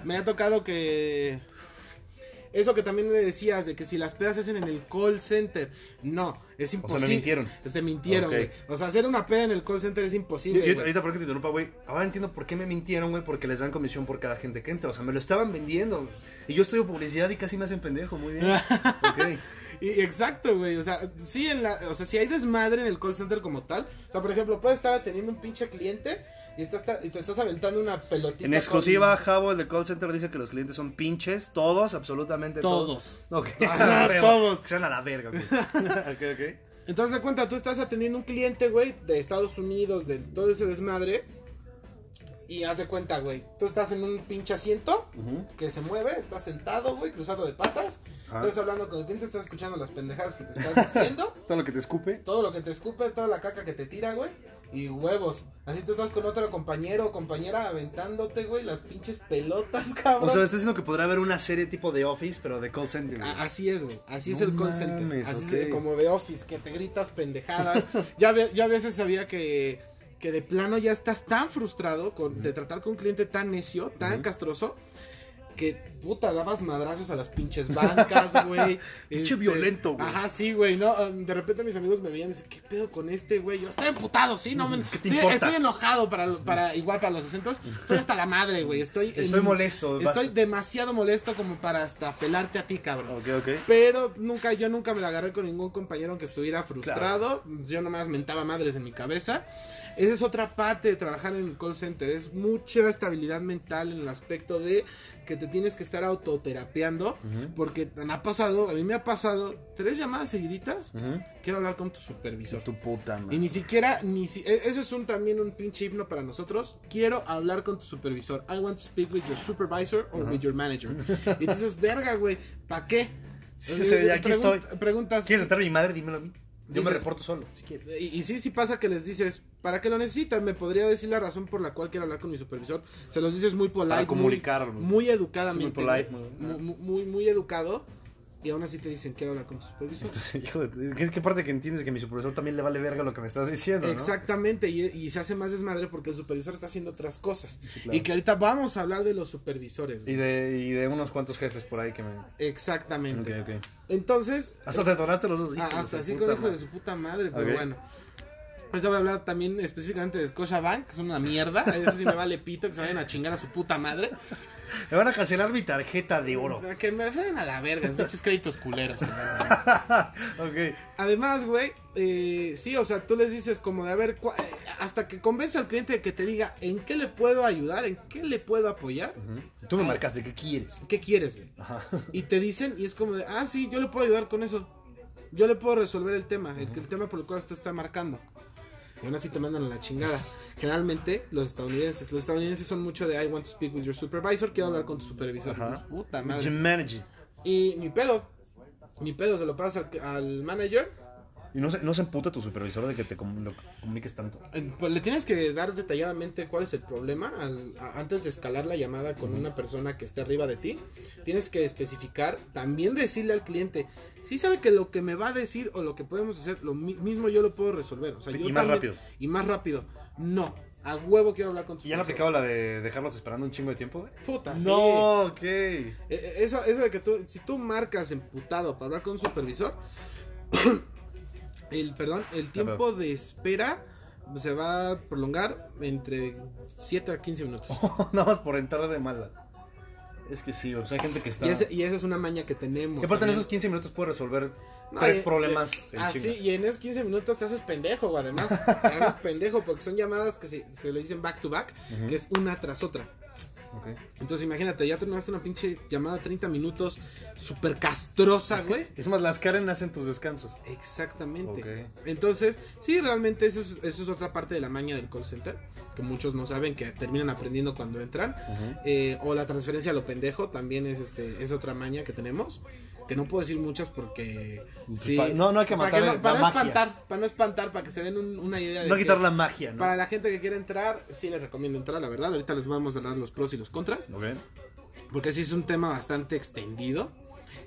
Me ha tocado que... Eso que también me decías, de que si las pedas se hacen en el call center. No, es imposible. mintieron. Te mintieron, güey. O sea, hacer una peda en el call center es imposible, ahorita, por qué te interrumpa, güey. Ahora entiendo por qué me mintieron, güey, porque les dan comisión por cada gente que entra. O sea, me lo estaban vendiendo. Y yo estudio publicidad y casi me hacen pendejo, muy bien. ok. Y, exacto, güey. O sea, sí, en la, o sea, si hay desmadre en el call center como tal. O sea, por ejemplo, puedes estar atendiendo un pinche cliente y, te estás aventando una pelotita. En exclusiva, Javo, el de call center, dice que los clientes son pinches. Todos, absolutamente con- todos. Todos. Ok. Ajá, Huevo. todos. Que sean a la verga, güey. ok, ok. Entonces, de cuenta, tú estás atendiendo un cliente, güey, de Estados Unidos, de todo ese desmadre. Y haz de cuenta, güey. Tú estás en un pinche asiento que se mueve, estás sentado, güey, cruzado de patas. Estás hablando con el cliente, estás escuchando las pendejadas que te estás diciendo. Todo lo que te escupe. todo lo que te escupe, toda la caca que te tira, güey. Y huevos. Así tú estás con otro compañero o compañera aventándote, güey, las pinches pelotas, cabrón. O sea, estás diciendo que podrá haber una serie tipo de Office, pero de call center. güey. Así es, güey. Así es el call center. mames, Así ok. es, como de office, que te gritas pendejadas. ya, yo a veces sabía que, que de plano ya estás tan frustrado con, de tratar con un cliente tan necio, tan castroso, que puta, dabas madrazos a las pinches bancas, güey. Pinche violento, güey. Ajá, sí, güey, ¿no? Um, De repente mis amigos me veían y dicen, ¿qué pedo con este, güey? Yo estoy emputado, sí, no, me, ¿Qué te estoy, importa? estoy enojado para, para, igual para los acentos. Estoy hasta la madre, güey. Estoy, Estoy molesto, Estoy demasiado molesto como para hasta pelarte a ti, cabrón. Ok, ok. Pero nunca, yo nunca me la agarré con ningún compañero que estuviera frustrado. Yo nomás mentaba madres en mi cabeza. Esa es otra parte de trabajar en el call center. Es mucha estabilidad mental en el aspecto de que te tienes que estar autoterapeando. Porque me ha pasado, a mí me ha pasado tres llamadas seguiditas. Quiero hablar con tu supervisor. Tu puta, Y madre. ni siquiera, ni si, e- eso es un, también un pinche himno para nosotros. Quiero hablar con tu supervisor. I want to speak with your supervisor or with your manager. Y entonces, verga, güey, ¿para qué? Sí, sí, ya aquí Pregun- estoy. Preguntas. ¿Quieres entrar a mi madre? Dímelo a mí. Yo me reporto solo, si quieres. Y, y sí, sí pasa que les dices, ¿para qué lo necesitan? Me podría decir la razón por la cual quiero hablar con mi supervisor. Se los dices muy polite. Para comunicar, Muy, muy educadamente. Sí, muy polite, muy- muy, muy, muy educado. Y aún así te dicen, quiero hablar con tu supervisor. Hijo ¿qué, qué parte que entiendes que mi supervisor también le vale verga lo que me estás diciendo, ¿no? Exactamente, y, y se hace más desmadre porque el supervisor está haciendo otras cosas. Sí, claro. Y que ahorita vamos a hablar de los supervisores. Y de, y de unos cuantos jefes por ahí que me... Exactamente. Ok, ok. Entonces, Hasta te atoraste los dos ah, hijos hasta así con hijo de su puta madre, pero bueno. Ahorita voy a hablar también específicamente de Scotia Bank, que es una mierda. Eso sí me vale pito, que se vayan a chingar a su puta madre. Me van a cancelar mi tarjeta de oro. Que me vayan a la verga, pinches créditos culeros. que me dan. ok. Además, güey, eh, sí, o sea, tú les dices como de, a ver, eh, hasta que convence al cliente de que te diga en qué le puedo ayudar, en qué le puedo apoyar. Tú me Ah. marcaste, ¿qué quieres? ¿Qué quieres, güey? Y te dicen, y es como de, ah, sí, yo le puedo ayudar con eso. Yo le puedo resolver el tema, el, el tema por el cual usted está marcando. Y aún así te mandan a la chingada. Generalmente, los estadounidenses. Los estadounidenses son mucho de, I want to speak with your supervisor, quiero hablar con tu supervisor. Puta madre. Y mi pedo, mi pedo se lo pasa al, al manager. ¿Y no se, no se emputa tu supervisor de que te com- lo comuniques tanto? Eh, Pues le tienes que dar detalladamente cuál es el problema al- a- antes de escalar la llamada con una persona que esté arriba de ti. Tienes que especificar, también decirle al cliente, si sabe que lo que me va a decir o lo que podemos hacer, lo mi- mismo yo lo puedo resolver. O sea, Y yo más también- rápido. Y más rápido. No, a huevo quiero hablar con tu ¿Y ya han aplicado la de dejarlos esperando un chingo de tiempo, güey? Puta, sí. No, ok. Eh, eh, Eso, eso de que tú, si tú marcas emputado para hablar con un supervisor, el, perdón, el tiempo de espera se va a prolongar entre 7 a 15 minutos. Nada más por entrar de mala. Es que sí, o sea, hay gente que está. Y, ese- y esa es una maña que tenemos. Y aparte en esos 15 minutos puedes resolver No, tres y- problemas eh, en Así, y en esos 15 minutos te haces pendejo, güey, además. Te haces pendejo porque son llamadas que, se, que le dicen back to back, Ujú. que es una tras otra. Ok. Entonces imagínate, ya terminaste una pinche llamada 30 minutos súper castrosa, güey. Es más, las Karen hacen tus descansos. Exactamente. Entonces, sí, realmente eso es, eso es otra parte de la maña del call center, que muchos no saben, que terminan aprendiendo cuando entran. Eh, o la transferencia a lo pendejo, también es, este, es otra maña que tenemos. Que no puedo decir muchas porque... sí, Pa- no, no hay que para matar no, la para no magia. espantar, para no espantar, para que se den un- una idea de No que- quitar la magia, ¿no? Para la gente que quiere entrar, sí les recomiendo entrar, la verdad. Ahorita les vamos a dar los pros y los contras. Porque sí es un tema bastante extendido.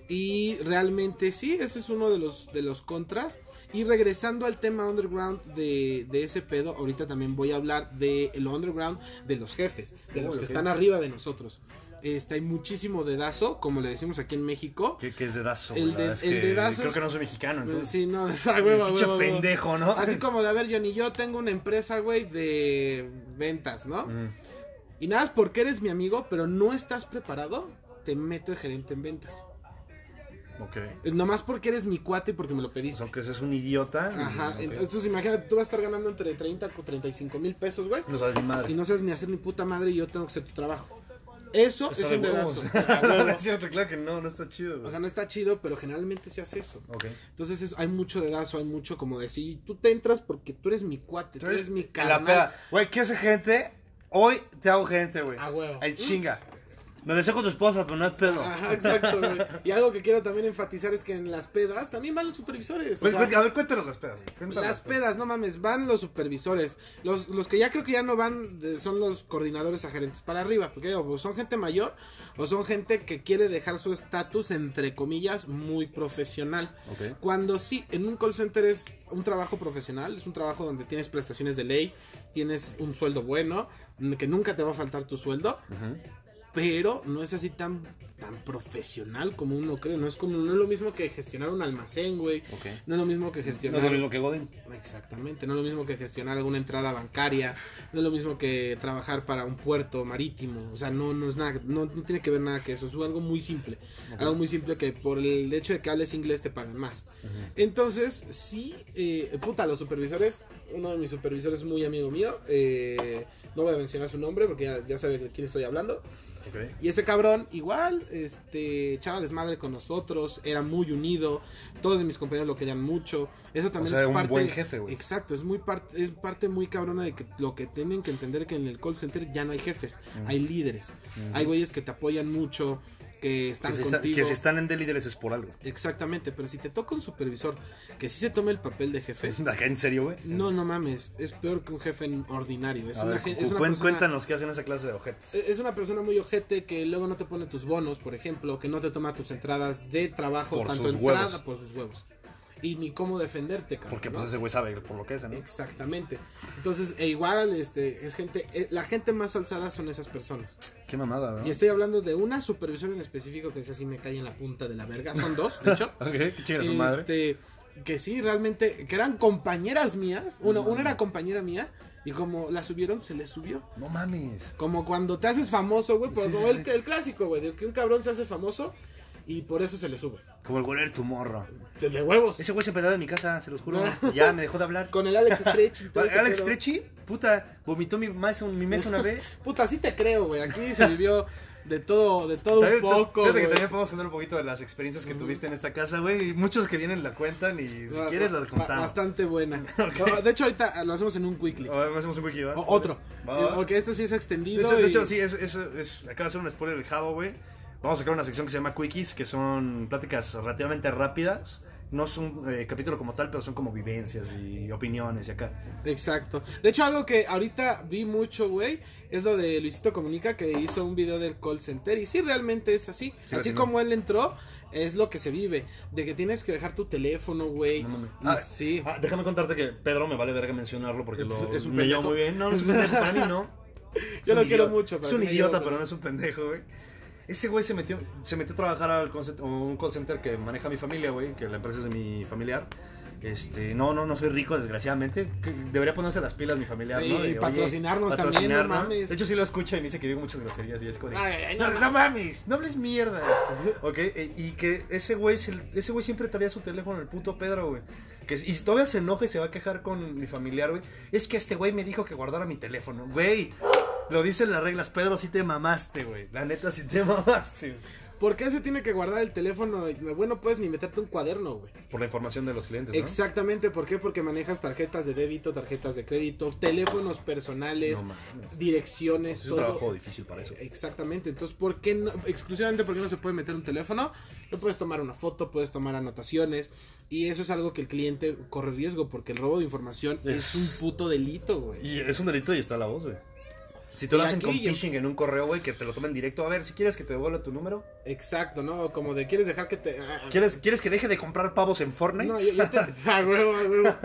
Y realmente sí, ese es uno de los, de los contras. Y regresando al tema underground de, de ese pedo, ahorita también voy a hablar de lo underground de los jefes, de los Uy, que están arriba de nosotros. Este, hay muchísimo dedazo, como le decimos aquí en México. ¿Qué, qué es dedazo? El La de- verdad es el que dedazo Creo es- que no soy mexicano, entonces. Sí, no, a huevo, a Pinche huevo, a huevo. pendejo, ¿no? Así como de, a ver, Johnny, yo tengo una empresa, güey, de ventas, ¿no? Mm. Y nada, porque eres mi amigo, pero no estás preparado, te meto de gerente en ventas. Ok. Eh, Nomás porque eres mi cuate y porque me lo pediste. Aunque seas un idiota. Ajá, entonces imagínate, tú vas a estar ganando entre 30 y 35 mil pesos, güey. No sabes ni madre. Y no sabes ni hacer ni puta madre y yo tengo que hacer tu trabajo. Eso es un dedazo. A huevo. no es cierto, claro que no, no está chido. O güey. sea, no está chido, pero generalmente se hace eso. Entonces es- hay mucho dedazo, hay mucho como decir, tú te entras porque tú eres mi cuate, tú eres mi la carnal. peda. Güey, ¿qué hace gente? Hoy te hago gente, güey. A huevo. Ay, chinga. Me besé con tu esposa, pero no hay pedo. Ajá, exacto, güey. Y algo que quiero también enfatizar es que en las pedas también van los supervisores. o Pues, sea, a ver, cuéntanos las pedas. Cuéntanos Las pedas, no mames, van los supervisores. Los, los que ya creo que ya no van de- son los coordinadores a gerentes para arriba. Porque o son gente mayor o son gente que quiere dejar su estatus, entre comillas, muy profesional. Ok. Cuando sí, en un call center es un trabajo profesional, es un trabajo donde tienes prestaciones de ley, tienes un sueldo bueno, que nunca te va a faltar tu sueldo. Ujú. Pero no es así tan, tan profesional como uno cree. No es como no es lo mismo que gestionar un almacén, güey. No es lo mismo que No gestionar. es lo mismo que Godin. Exactamente, no es lo mismo que gestionar alguna entrada bancaria, no es lo mismo que trabajar para un puerto marítimo, o sea, no, no es nada, no, no tiene que ver nada que eso, es algo muy simple, algo muy simple que por el hecho de que hables inglés te pagan más. Entonces, sí, eh, puta, los supervisores, uno de mis supervisores muy amigo mío, eh, no voy a mencionar su nombre porque ya, ya sabe de quién estoy hablando, Y ese cabrón, igual, este, echaba desmadre con nosotros, era muy unido, todos de mis compañeros lo querían mucho. Eso también O sea, es un parte. buen jefe, güey. Exacto, es muy parte, es parte muy cabrona de que lo que tienen que entender que en el call center ya no hay jefes, hay líderes. Hay güeyes que te apoyan mucho, que están Que está- contigo. que si están en de líderes es por algo. Exactamente, pero si te toca un supervisor que sí se tome el papel de jefe, Acá en serio, güey. no, no mames, es peor que un jefe ordinario. Es A una, ver, es una cuen- persona- Cuéntanos qué hacen esa clase de ojetes. es una persona muy ojete que luego no te pone tus bonos, por ejemplo, que no te toma tus entradas de trabajo, Por tanto entrada huevos. por sus huevos. Ni cómo defenderte. Porque pues ¿no? ese güey sabe por lo que es, ¿no? Exactamente. Entonces, e igual, este, es gente, eh, la gente más alzada son esas personas. Qué mamada, ¿no? Y estoy hablando de una supervisora en específico que es así me cae en la punta de la verga. Son dos, de hecho. Ok, qué su madre. Este, que sí, realmente, que eran compañeras mías. Una, una era compañera mía. Y como la subieron, se le subió. No mames. Como cuando te haces famoso, güey. Sí, sí, el, sí. el clásico, güey. De que un cabrón se hace famoso y por eso se le sube. Como el de tu morro. De huevos. Ese güey se empezó en mi casa, se los juro. Ah. Ya me dejó de hablar. Con el Alex Stretch y todo ese Alex. Stretchy, puta, vomitó mi, mesa- mi mesa una vez. Puta, sí te creo, güey. Aquí se vivió de todo, de todo un poco, Fíjate que también podemos contar un poquito de las experiencias que tuviste en esta casa, güey. Muchos que vienen la cuentan y si Ba- quieres la contamos. Bastante buena. De hecho, ahorita lo hacemos en un quickly. Ver, hacemos un wiki, ¿va? O- otro. Porque esto sí es De extendido. hecho, de hecho, sí, es, es, es- acaba de ser un spoiler del Javo, güey. Vamos a sacar una sección que se llama Quickies, que son pláticas relativamente rápidas no es un eh, capítulo como tal, pero son como vivencias y opiniones y acá. Exacto. De hecho, algo que ahorita vi mucho, güey, es lo de Luisito Comunica que hizo un video del call center. Y sí, realmente es así. Sí, así como él entró, es lo que se vive. De que tienes que dejar tu teléfono, güey. No Ah, sí. ah, déjame contarte que Pedro me vale verga mencionarlo porque lo, Es un me llevo muy bien. No, no es un pendejo, para mí no. Yo lo quiero mucho, pero Es un idiota, pero- no es un pendejo, güey. Ese güey se metió, se metió a trabajar al call center- a un call center que maneja mi familia, güey, que la empresa es de mi familiar. Este, no, no, no soy rico, desgraciadamente. Debería ponerse las pilas mi familiar, Sí, ¿no? De, y oye, patrocinarnos también, no mames. De hecho, sí lo escucha y me dice que digo muchas groserías y es como de, Ay, ay, no, no no mames, no hables mierda. ok, eh, y que ese güey, se- ese güey siempre traía su teléfono, el puto Pedro, güey. Que, y todavía se enoja y se va a quejar con mi familiar, güey. Es que este güey me dijo que guardara mi teléfono. Güey, lo dicen las reglas, Pedro, sí te mamaste, güey. La neta, sí te mamaste. ¿Por qué se tiene que guardar el teléfono? Bueno, puedes ni meterte un cuaderno, güey. Por la información de los clientes, ¿no? Exactamente, ¿por qué? Porque manejas tarjetas de débito, tarjetas de crédito, teléfonos personales, No direcciones, Es un todo. trabajo difícil para eso. Exactamente, entonces, ¿por qué no? Exclusivamente porque no se puede meter un teléfono, no puedes tomar una foto, puedes tomar anotaciones, y eso es algo que el cliente corre riesgo, porque el robo de información Es- es, un puto delito, güey. Y es un delito y está la voz, güey. Si te lo hacen con phishing en un correo, güey, que te lo tomen directo. A ver, si quieres que te devuelva tu número. Exacto, ¿no? Como de quieres dejar que te... ah, ¿Quieres, ¿Quieres que deje de comprar pavos en Fortnite? No, yo, yo te... Ah, huevo, ah, huevo.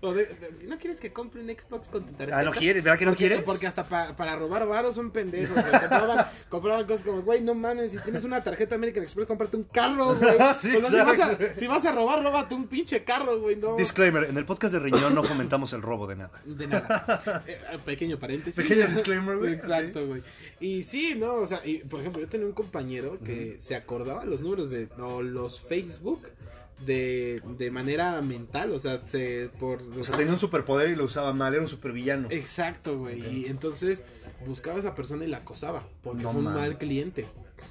O de- de- ¿No quieres que compre un Xbox con tu tarjeta? Ah, ¿no quieres? ¿Verdad que no Porque- quieres? Porque hasta pa- para robar varos son pendejos, güey. Compraban, compraban cosas como, güey, no mames, si tienes una tarjeta American Express, cómprate un carro, güey. Sí, O sea, si, vas a, exacto. si vas a robar, róbate un pinche carro, güey, no. Disclaimer, en el podcast de Riñón no fomentamos el robo de nada. De nada. Eh, pequeño paréntesis. Pequeño disclaimer, güey. Exacto, güey. Y sí, no, o sea, y por ejemplo, yo tenía un compañero que se acordaba los números de o los Facebook de, de manera mental, o sea, se- por... O sea, tenía un superpoder y lo usaba mal, era un supervillano. Exacto, güey. Y entonces buscaba a esa persona y la acosaba. Porque No fue un mal cliente.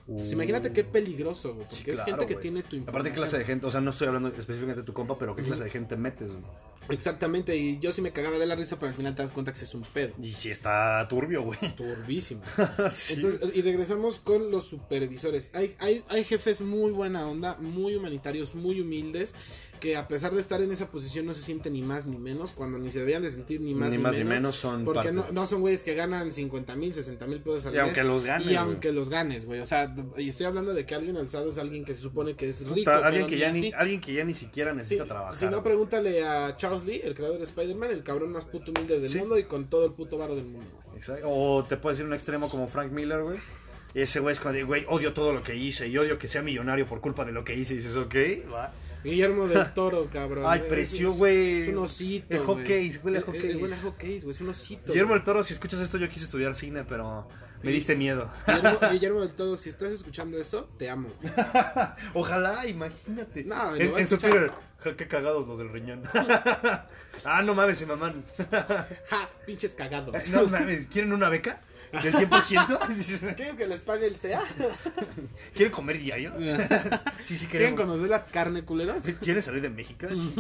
Pues Uh. imagínate qué peligroso, güey. Porque Sí, es gente que tiene tu información. Aparte, ¿qué clase de gente? O sea, no estoy hablando específicamente de tu compa, pero ¿qué clase de gente metes? güey? Exactamente. Y yo sí me cagaba de la risa, pero al final te das cuenta que es un pedo. Y si está turbio, güey. Turbísimo. Sí. Entonces, y regresamos con los supervisores. Hay, hay, hay jefes muy buena onda, muy humanitarios, muy humildes, que a pesar de estar en esa posición no se sienten ni más ni menos, cuando ni se deberían de sentir ni más Ni ni, más ni menos. menos son Porque no, no son güeyes que ganan 50 mil, 60 mil pesos al Y mes. aunque los ganes, Y aunque los ganes, güey. O sea, y estoy hablando de que alguien alzado es alguien que se supone que es rico. Puta, alguien, que ya ni, alguien que ya ni siquiera necesita Sí, trabajar. Si no, pregúntale a Charles Lee, el creador de Spider-Man, el cabrón más puto humilde del Sí. mundo y con todo el puto varo del mundo. Exacto. O te puedes ir a un extremo como Frank Miller, güey. Y ese güey es de, güey, odio todo lo que hice y odio que sea millonario por culpa de lo que hice. Y dices, ok, va. Guillermo del Toro, cabrón. Ay, Es- precio, es- güey. Es un osito. El güey. hockeys, huele a Es- es- hockeys. Huele a hockeys, güey. Es un osito. Guillermo del Toro, si escuchas esto, yo quise estudiar cine, pero me diste miedo. Guillermo, Guillermo del Toro, si estás escuchando eso, te amo. Ojalá, imagínate. No, en, en su. Twitter, ja, qué cagados los del riñón. ah, no mames, se maman. Ja, pinches cagados. no mames, ¿quieren una beca? ¿Del 100%? ¿Quieren que les pague el SEA? ¿Quieren comer diario? sí, sí, ¿Quieren queremos. conocer la carne culeras? ¿Quieren salir de México? Sí.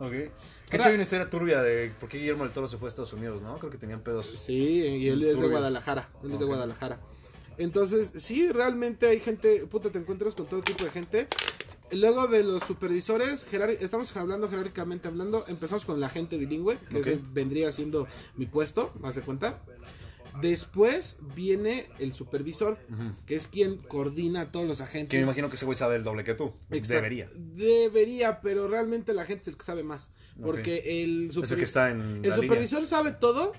Ok. Que hecho hay una historia turbia de por qué Guillermo del Toro se fue a Estados Unidos, ¿no? Creo que tenían pedos. Sí, y él es de. Guadalajara. Él es de. Guadalajara. Entonces, sí, realmente hay gente, puta, te encuentras con todo tipo de gente. Luego de los supervisores, estamos hablando jerárquicamente hablando, empezamos con la gente bilingüe, que vendría siendo mi puesto, ¿me hace cuenta? Después viene el supervisor, que es quien coordina a todos los agentes. Que me imagino que ese güey sabe el doble que tú. Exacto. Debería. Debería, pero realmente la gente es el que sabe más. Porque el, Es el que está en el supervisor sabe todo,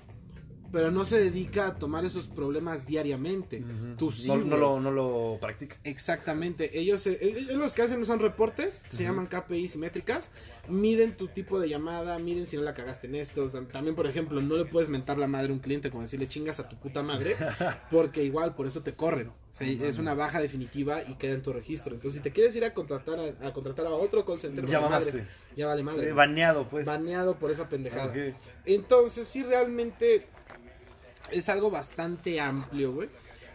pero no se dedica a tomar esos problemas diariamente. Tú sí. no, lo, no lo practica. Exactamente. Ellos, eh, ellos los que hacen son reportes, se llaman KPIs y métricas. Miden tu tipo de llamada, miden si no la cagaste en esto. O sea, También, por ejemplo, no le puedes mentar la madre a un cliente como decirle chingas a tu puta madre, porque igual por eso te corren. O sea, es una baja definitiva y queda en tu registro. Entonces, si te quieres ir a contratar a, a contratar a otro call center, Ya vale mamaste. madre. ya vale madre. Eh, baneado, pues. Baneado por esa pendejada. Ok. Entonces, sí, realmente es algo bastante amplio, güey.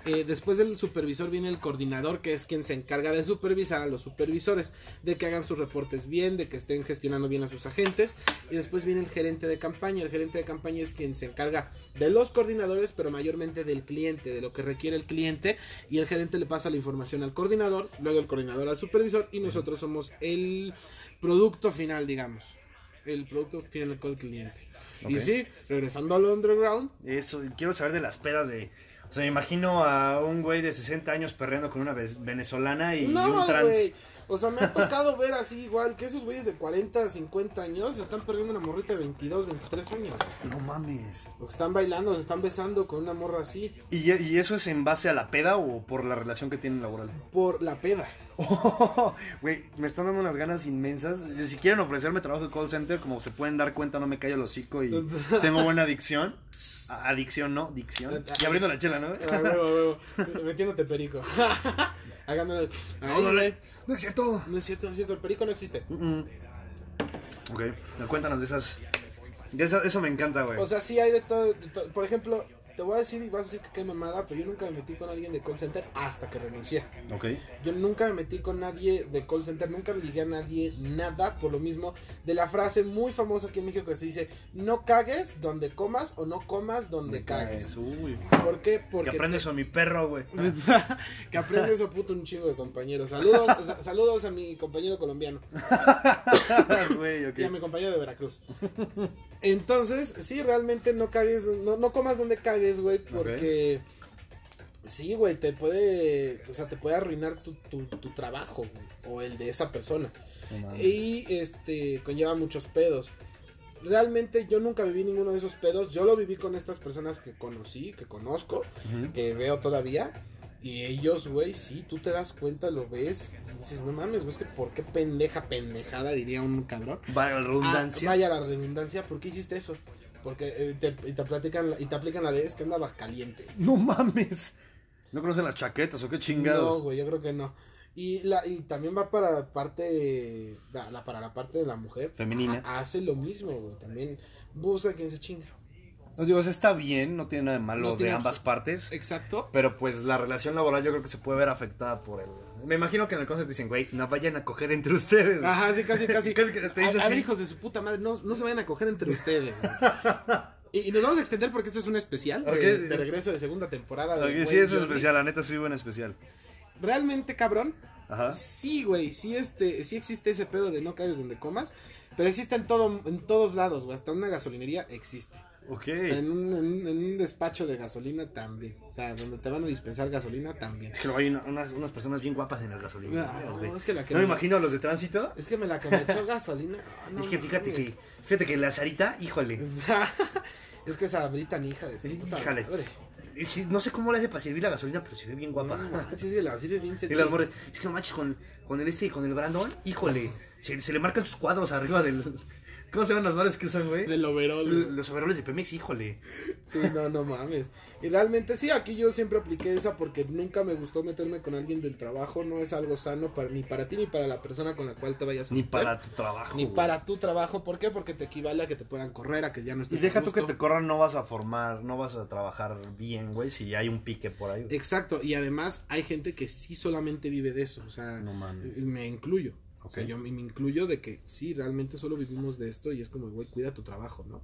Eh, después del supervisor viene el coordinador, que es quien se encarga de supervisar a los supervisores, de que hagan sus reportes bien, de que estén gestionando bien a sus agentes. Y después viene el gerente de campaña. El gerente de campaña es quien se encarga de los coordinadores, pero mayormente del cliente, de lo que requiere el cliente. Y el gerente le pasa la información al coordinador, luego el coordinador al supervisor y nosotros somos el producto final, digamos. El producto final con el cliente. Y sí, regresando al underground, Eso, quiero saber de las pedas de... O sea, me imagino a un güey de 60 años perreando con una ve- venezolana y No, un trans. güey. O sea, me ha tocado ver así igual que esos güeyes de 40, 50 años se están perdiendo una morrita de 22, 23 años. No mames. Que están bailando, se están besando con una morra así ¿Y, ¿Y eso es en base a la peda o por la relación que tienen laboral? por la peda. Güey, me están dando unas ganas inmensas. Si quieren ofrecerme trabajo de call center, como se pueden dar cuenta, no me callo el hocico y tengo buena adicción. Adicción, ¿no? Dicción. Y abriendo la chela, ¿no? Metiéndote perico. Hagando. Ahí, No, no, güey. no es cierto. No es cierto, no es cierto. El perico no existe. Mm. Ok, cuéntanos de esas. de esa- eso me encanta, güey. O sea, sí hay de todo, de Por ejemplo, te voy a decir y vas a decir que qué mamada, pero yo nunca me metí con alguien de call center hasta que renuncié. ok. Yo nunca me metí con nadie de call center, nunca le ligué a nadie nada, por lo mismo de la frase muy famosa aquí en México que se dice, no cagues donde comas o no comas donde cagues. Uy. ¿Por qué? Que Porque aprendes te- a mi perro, güey. que aprendes o puto un chingo de compañeros. Saludos, sa- saludos a mi compañero colombiano ok. y a mi compañero de Veracruz. Entonces, sí, realmente no cagues, no, no comas donde cagues, güey, porque... Sí, güey, te puede, o sea, te puede arruinar tu, tu, tu trabajo güey, o el de esa persona. Y este conlleva muchos pedos. Realmente yo nunca viví ninguno de esos pedos. Yo lo viví con estas personas que conocí, que conozco, que veo todavía. Y ellos, güey, sí, tú te das cuenta, lo ves. Y dices, no mames, güey, es que por qué pendeja, pendejada, diría un cabrón. Vaya la redundancia. Ah, vaya la redundancia, ¿por qué hiciste eso? Porque eh, te, y te platican la- y te aplican la de es que andabas caliente. No mames. ¿No conocen las chaquetas o qué No, chingados? güey, yo creo que no. Y la y también va para la parte la, la- para la parte de la mujer Femenina. Ha- hace lo mismo, güey. También busca quien se chinga. No digo, o sea, está bien, no tiene nada de malo No de ambas partes. Exacto. Pero pues la relación laboral yo creo que se puede ver afectada por el. Me imagino que en el concepto dicen, güey, no vayan a coger entre ustedes. Ajá, sí, casi, casi. Casi que te dice a, a ver, hijos de su puta madre, no, no se vayan a coger entre ustedes. y, y nos vamos a extender porque este es un especial de- Ok, de, es- regreso de segunda temporada. de sí, es especial, la neta sí, buen especial. Realmente, cabrón, Ajá. Sí, güey, sí, este, sí existe ese pedo de no caes donde comas, pero existe en todo, en todos lados, güey, hasta una gasolinería existe. Ok. O sea, en, un, en, un, en un despacho de gasolina también, o sea, donde te van a dispensar gasolina también. Es que luego hay una- unas, unas personas bien guapas en el gasolina. No, güey. es que la que No me me- imagino a los de tránsito. Es que me la que me echó gasolina. ah, no es que fíjate que, fíjate que la Sarita, híjole. es que esa brita ni hija de puta Híjale. madre. Sí, No sé cómo le hace para servir la gasolina, pero se ve bien guapa. No manches, sí, la sirve bien Y las morras, es que no manches con, con el este y con el Brandon, híjole, se, se le marcan sus cuadros arriba del. ¿Cómo se llaman las bares que usan, güey? Del overol. güey. Los overoles de Pemex, híjole. Sí, no, no mames. Y realmente sí, aquí yo siempre apliqué esa porque nunca me gustó meterme con alguien del trabajo. No es algo sano para, ni para ti ni para la persona con la cual te vayas a Ni meter. para tu trabajo. Ni güey. para tu trabajo. ¿Por qué? Porque te equivale a que te puedan correr, a que ya no Y estés deja a tú que te corran, no vas a formar, no vas a trabajar bien, güey, si hay un pique por ahí. Exacto. Y además hay gente que sí solamente vive de eso. O sea, No mames. me incluyo. O sea, yo me me incluyo de que sí, realmente solo vivimos de esto y es como, güey, cuida tu trabajo, ¿no?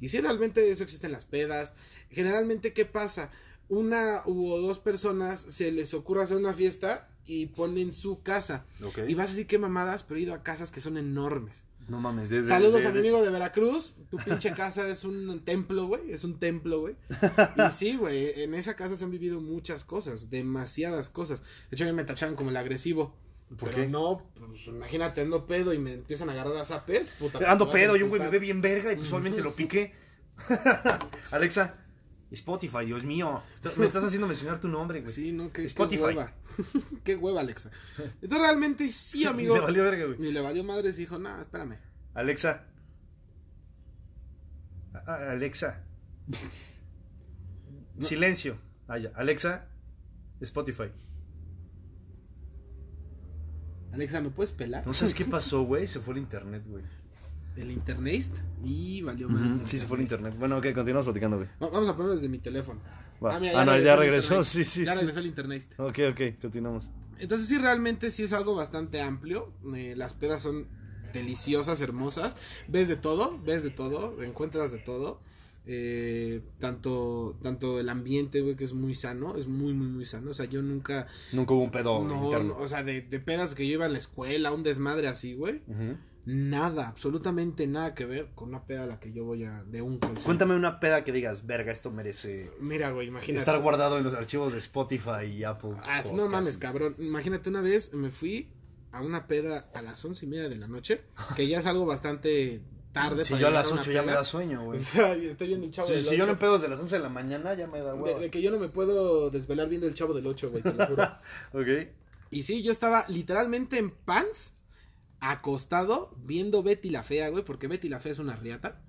Y sí, realmente eso existe en las pedas. Generalmente, ¿qué pasa? Una u dos personas se les ocurre hacer una fiesta y ponen su casa. Y vas a decir qué mamadas, pero he ido a casas que son enormes. No mames, desde. Saludos de- a mi amigo de Veracruz. Tu pinche casa es un templo, güey. Es un templo, güey. Y sí, güey. En esa casa se han vivido muchas cosas. Demasiadas cosas. De hecho, a mí me tachaban como el agresivo. ¿Por pero qué? no, pues imagínate, ando pedo y me empiezan a agarrar a zapes. Puta, Ando pedo y un güey me ve bien verga y pues lo piqué. Alexa, Spotify, Dios mío. Me estás haciendo mencionar tu nombre, güey. Sí, no, qué, Spotify. qué hueva. qué hueva, Alexa. Entonces, realmente sí, amigo. Le valió verga, güey. Ni le valió madres y dijo, no, espérame. Alexa. A- Alexa. Silencio. Ah, ya. Alexa, Spotify. Alexa, ¿me puedes pelar? No sabes qué pasó, güey. Se fue el internet, güey. El internet y valió madre. Sí, se fue el internet. Bueno, ok, continuamos platicando, güey. Va- Vamos a ponerlo desde mi teléfono. Va. Ah, mira, Ah, no, ya regresó, sí, sí, Ya sí. regresó el internet. Ok, ok, continuamos. Entonces sí, realmente sí es algo bastante amplio. Eh, las pedas son deliciosas, hermosas. Ves de todo, ves de todo, encuentras de todo. Eh, tanto, tanto el ambiente, güey, que es muy sano, es muy, muy, muy sano. O sea, yo nunca... Nunca hubo un pedo No, o sea, de, de pedas que yo iba en la escuela, un desmadre así, güey. Nada, absolutamente nada que ver con una peda a la que yo voy a... de un call. Cuéntame una peda que digas, verga, esto merece Mira, güey, imagínate. estar guardado en los archivos de Spotify y Apple. Ah, no mames, cabrón. Imagínate, una vez me fui a una peda a las once y media de la noche, que ya es algo bastante tarde. Si para yo a las una 8 ya me da sueño, güey. O sea, estoy viendo el chavo Si, del si yo no 8. empedo desde las 11 de la mañana, ya me da huevo. de que yo no me puedo desvelar viendo el chavo del 8, güey, te lo juro. Ok. y sí, yo estaba literalmente en pants, acostado, viendo Betty la Fea, güey, porque Betty la Fea es una riata.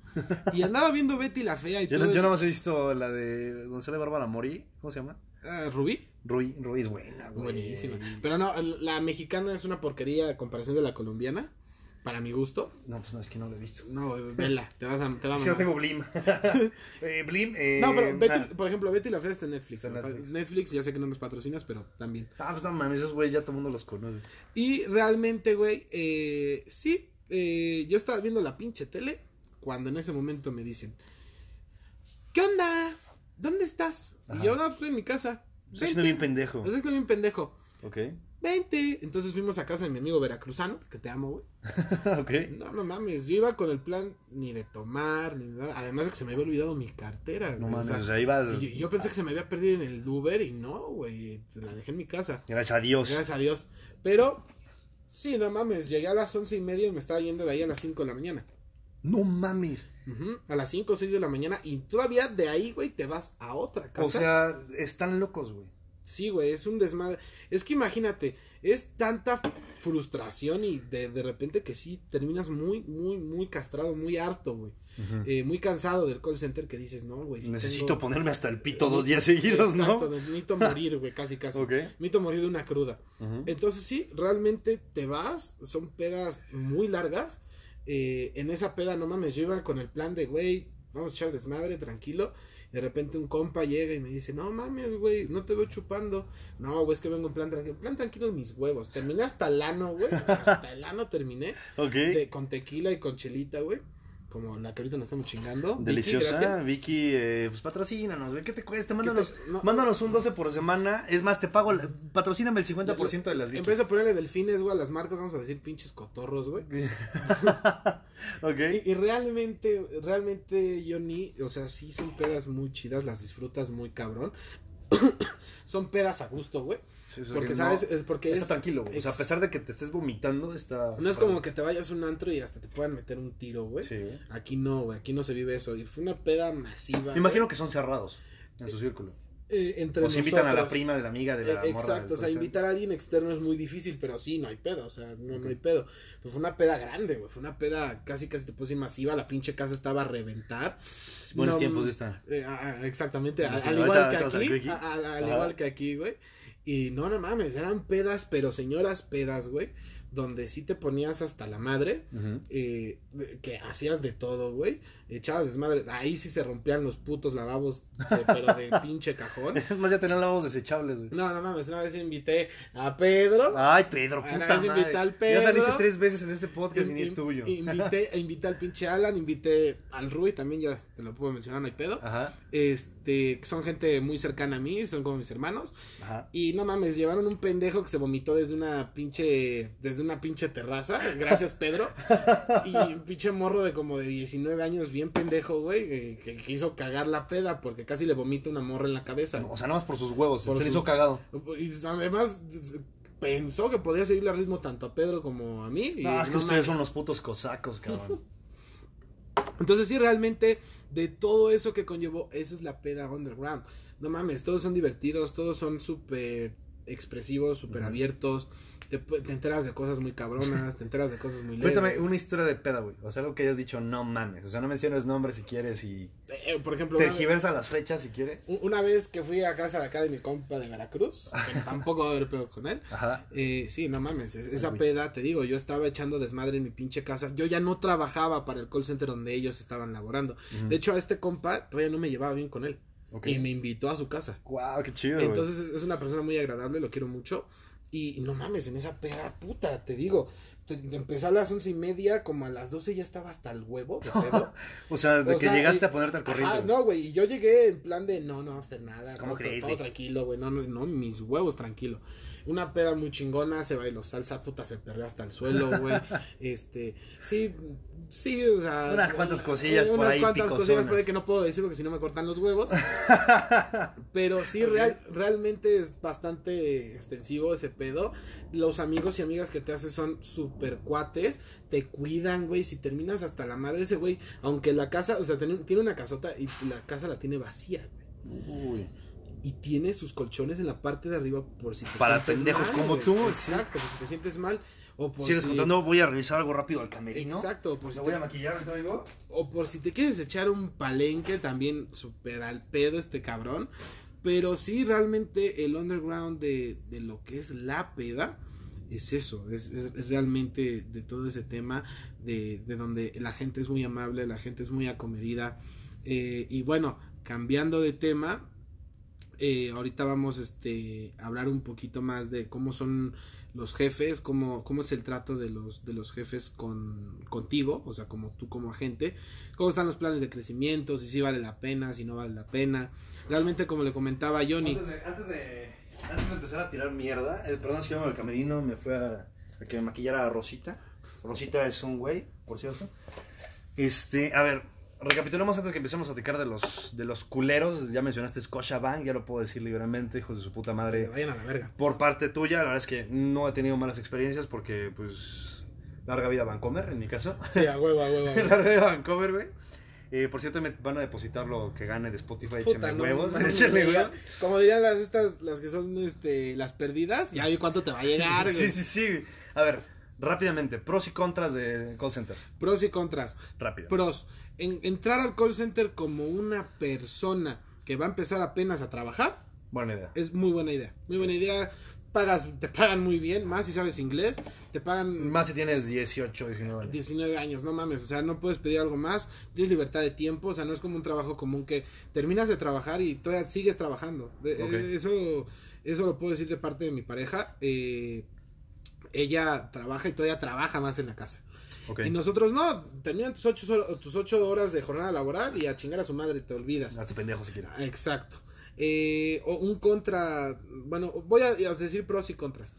Y andaba viendo Betty la Fea y Yo, todo. no, yo nada más he visto la de sale Bárbara Mori. ¿Cómo se llama? Ah, ¿Rubí? Rui, Rui es buena, güey. Buenísima. Pero no, la mexicana es una porquería a comparación de la colombiana, para mi gusto. No, pues no, es que no lo he visto. No, vela, te vas a, te va a no tengo Blim. eh, Blim, eh, No, pero Betty, ah, por ejemplo, Betty la Fea está en Netflix. Está Netflix. Netflix. ya sé que no nos patrocinas, pero también. Ah, pues no mames, esos güeyes ya todo el mundo los conoce. Y realmente, güey, eh, sí, eh, yo estaba viendo la pinche tele cuando en ese momento me dicen, ¿qué onda? ¿Dónde estás? Ajá. Y yo, no, pues estoy en mi casa. Estoy siendo bien pendejo. Pues estoy bien pendejo. Ok. Vente. Entonces fuimos a casa de mi amigo veracruzano, que te amo, güey. ok. No, no mames, yo iba con el plan ni de tomar, ni nada. Además de que se me había olvidado mi cartera. No güey, o mames, sea, o sea, ibas. yo, yo pensé que se me había perdido en el Uber y no, güey. La dejé en mi casa. Gracias a Dios. Gracias a Dios. Pero, sí, no mames, llegué a las once y media y me estaba yendo de ahí a las 5 de la mañana. No mames. A las 5 o 6 de la mañana y todavía de ahí, güey, te vas a otra casa. O sea, están locos, güey. Sí, güey, es un desmadre. Es que imagínate, es tanta frustración y de, de repente que sí terminas muy, muy, muy castrado, muy harto, güey. Eh, muy cansado del call center que dices, no, güey. Necesito tengo- ponerme hasta el pito dos días seguidos, Exacto, ¿no? necesito morir, güey, casi, casi. Ok. Necesito morir de una cruda. Entonces sí, realmente te vas, son pedas muy largas. Eh, en esa peda, no mames, yo iba con el plan de, güey, vamos a echar desmadre, tranquilo. De repente un compa llega y me dice, no mames, güey, no te veo chupando. No, güey, es que vengo en plan tranquilo. En plan tranquilo mis huevos. Terminé hasta el ano, güey. Hasta el ano terminé. Ok. de- con tequila y con chelita, güey. Como la que ahorita nos estamos chingando. Deliciosa. Vicky, eh, pues patrocínanos, güey. ¿Qué te cuesta? Mándanos, no- mándanos un 12 por semana. Es más, te pago. la- Patrocíname el 50% de las En Vicky. vez de ponerle delfines, güey, a las marcas, vamos a decir pinches cotorros, güey. ok. Y, y realmente, realmente, Johnny, o sea, sí son pedas muy chidas, las disfrutas muy cabrón. son pedas a gusto, güey. Sí, Porque, que ¿sabes? no- Es porque está es... tranquilo, güey. O sea, a pesar de que te estés vomitando, está. No es como que te vayas a un antro y hasta te puedan meter un tiro, güey. Sí. Aquí no, güey, aquí no se vive eso. Y fue una peda masiva. Me imagino que son cerrados en su círculo. eh, entre O se invitan a la prima de la amiga de la Eh, morra Exacto, o sea, call invitar a alguien externo es muy difícil, pero sí, no hay pedo, o sea, no, no hay pedo. Pues fue una peda grande, güey, fue una peda casi casi te puse masiva, la pinche casa estaba a reventar. Buenos No, tiempos de esta. Eh, ah, ah, exactamente, al, igual que aquí, al igual que aquí, güey. Y no, no mames, eran pedas, pero señoras pedas, güey, donde sí te ponías hasta la madre, eh, que hacías de todo, güey, echabas desmadre, ahí sí se rompían los putos lavabos, de- pero de pinche cajón. Es más, ya tenían lavabos desechables, güey. No, no mames, una vez invité a Pedro. Ay, Pedro, Una puta vez madre. invité al Ya Pedro. saliste tres veces en este podcast y ni es tuyo. Invité, invité al pinche Alan, invité al Rui, también ya te lo puedo mencionar, no hay pedo. Ajá, Este, que son gente muy cercana a mí, son como mis hermanos. ajá. Y no mames, llevaron un pendejo que se vomitó desde una pinche, desde una pinche terraza. Gracias, Pedro. Y un pinche morro de como de 19 años, bien pendejo, güey, eh, que quiso cagar la peda porque casi le vomita una morra en la cabeza. No, o sea, nada más por sus huevos. Por se le sus- hizo cagado. Y además pensó que podía seguirle al ritmo tanto a Pedro como a mí. y No, es que no ustedes mames. son unos putos cosacos, cabrón. Entonces sí, realmente de todo eso que conllevó, eso es la peda underground. No mames, todos son divertidos, todos son súper expresivos, súper abiertos. Te, enteras de cosas muy cabronas, te enteras de cosas muy leves. Cuéntame una historia de peda, güey. O sea, algo que hayas dicho, no mames. O sea, no menciones nombres si quieres y Eh, por ejemplo, tergiversa las fechas si quiere. una vez que fui a casa de acá de mi compa de Veracruz, que tampoco va a haber pedo con él. Ajá. Eh, sí, no mames, e- esa peda, te digo, yo estaba echando desmadre en mi pinche casa. Yo ya no trabajaba para el call center donde ellos estaban laborando. De hecho, a este compa todavía no me llevaba bien con él. Ok. y me invitó a su casa. Wow, qué chido. Entonces es una persona muy agradable, lo quiero mucho. Y no mames, en esa peda, puta, te digo, te, te empecé a las once y media, como a las doce ya estaba hasta el huevo de pedo. o sea, de O que sea, llegaste y- a ponerte al corriente. Güey. no, güey, y yo llegué en plan de, no, no vamos a hacer nada, ¿Cómo todo, crees, todo güey? tranquilo, güey, no, no, no, mis huevos tranquilo. Una peda muy chingona, se bailó salsa, puta, se perreó hasta el suelo, güey. este, sí, sí, o sea. Unas cuantas cosillas por unas ahí cuantas cosillas por ahí que no puedo decir porque si no me cortan los huevos. Pero sí, real, realmente es bastante extensivo ese pedo. Los amigos y amigas que te haces son super cuates, te cuidan, güey. Si terminas hasta la madre, ese güey, aunque la casa, o sea, tiene, tiene una casota y la casa la tiene vacía, güey. Uy. Y tiene sus colchones en la parte de arriba por si te Para sientes pendejos mal, como güey. tú, Exacto, por si te sientes mal. O por Sigues si... contando, voy a revisar algo rápido al camerino. Exacto, por si te- voy a maquillar, o por si te quieres echar un palenque, también super al pedo este cabrón. Pero sí, realmente el underground de, de lo que es la peda es eso, es, es- es realmente de todo ese tema, de, de donde la gente es muy amable, la gente es muy acomedida. Eh, y bueno, cambiando de tema, eh, ahorita vamos este, a hablar un poquito más de cómo son los jefes, cómo, cómo es el trato de los, de los jefes con, contigo, o sea, como tú como agente, cómo están los planes de crecimiento, si sí vale la pena, si no vale la pena. Realmente, como le comentaba Johnny, Antes de, antes, de, antes de empezar a tirar mierda, el perdón es que al camerino me fue a, a que me maquillara a Rosita. Rosita es un güey, por cierto. Este, a ver, recapitulemos antes que empecemos a platicar de los, de los culeros. Ya mencionaste Scotiabank, ya lo puedo decir libremente, hijos de su puta madre. vayan a la verga. Por parte tuya, la verdad es que no he tenido malas experiencias porque, pues, larga vida Vancomer, en mi caso. Sí, a huevo, a huevo. a huevo. larga vida Vancomer, güey. Eh, por cierto, me van a depositar lo que gane de Spotify. Puta, no, huevos. no, no, échenle no, huevos. Como dirían las estas, las que son este, las perdidas, ya vi cuánto te va a llegar. Sí, güey. sí, sí. A ver, rápidamente, pros y contras de call center. Pros y contras. Rápido. Pros, en, entrar al call center como una persona que va a empezar apenas a trabajar Buena idea. es muy buena idea. Muy buena idea. Pagas, te pagan muy bien, más si sabes inglés, te pagan Más si tienes 18, 19 años. 19 años, no mames, o sea, no puedes pedir algo más, tienes libertad de tiempo, o sea, no es como un trabajo común que terminas de trabajar y todavía sigues trabajando. Eh, Eso eso lo puedo decir de parte de mi pareja. eh, ella trabaja y todavía trabaja más en la casa. Y nosotros no, terminan tus ocho, tus ocho horas de jornada laboral y a chingar a su madre te olvidas. Hasta pendejo si quieres. Exacto. Eh, o un contra, bueno, voy a a decir pros y contras.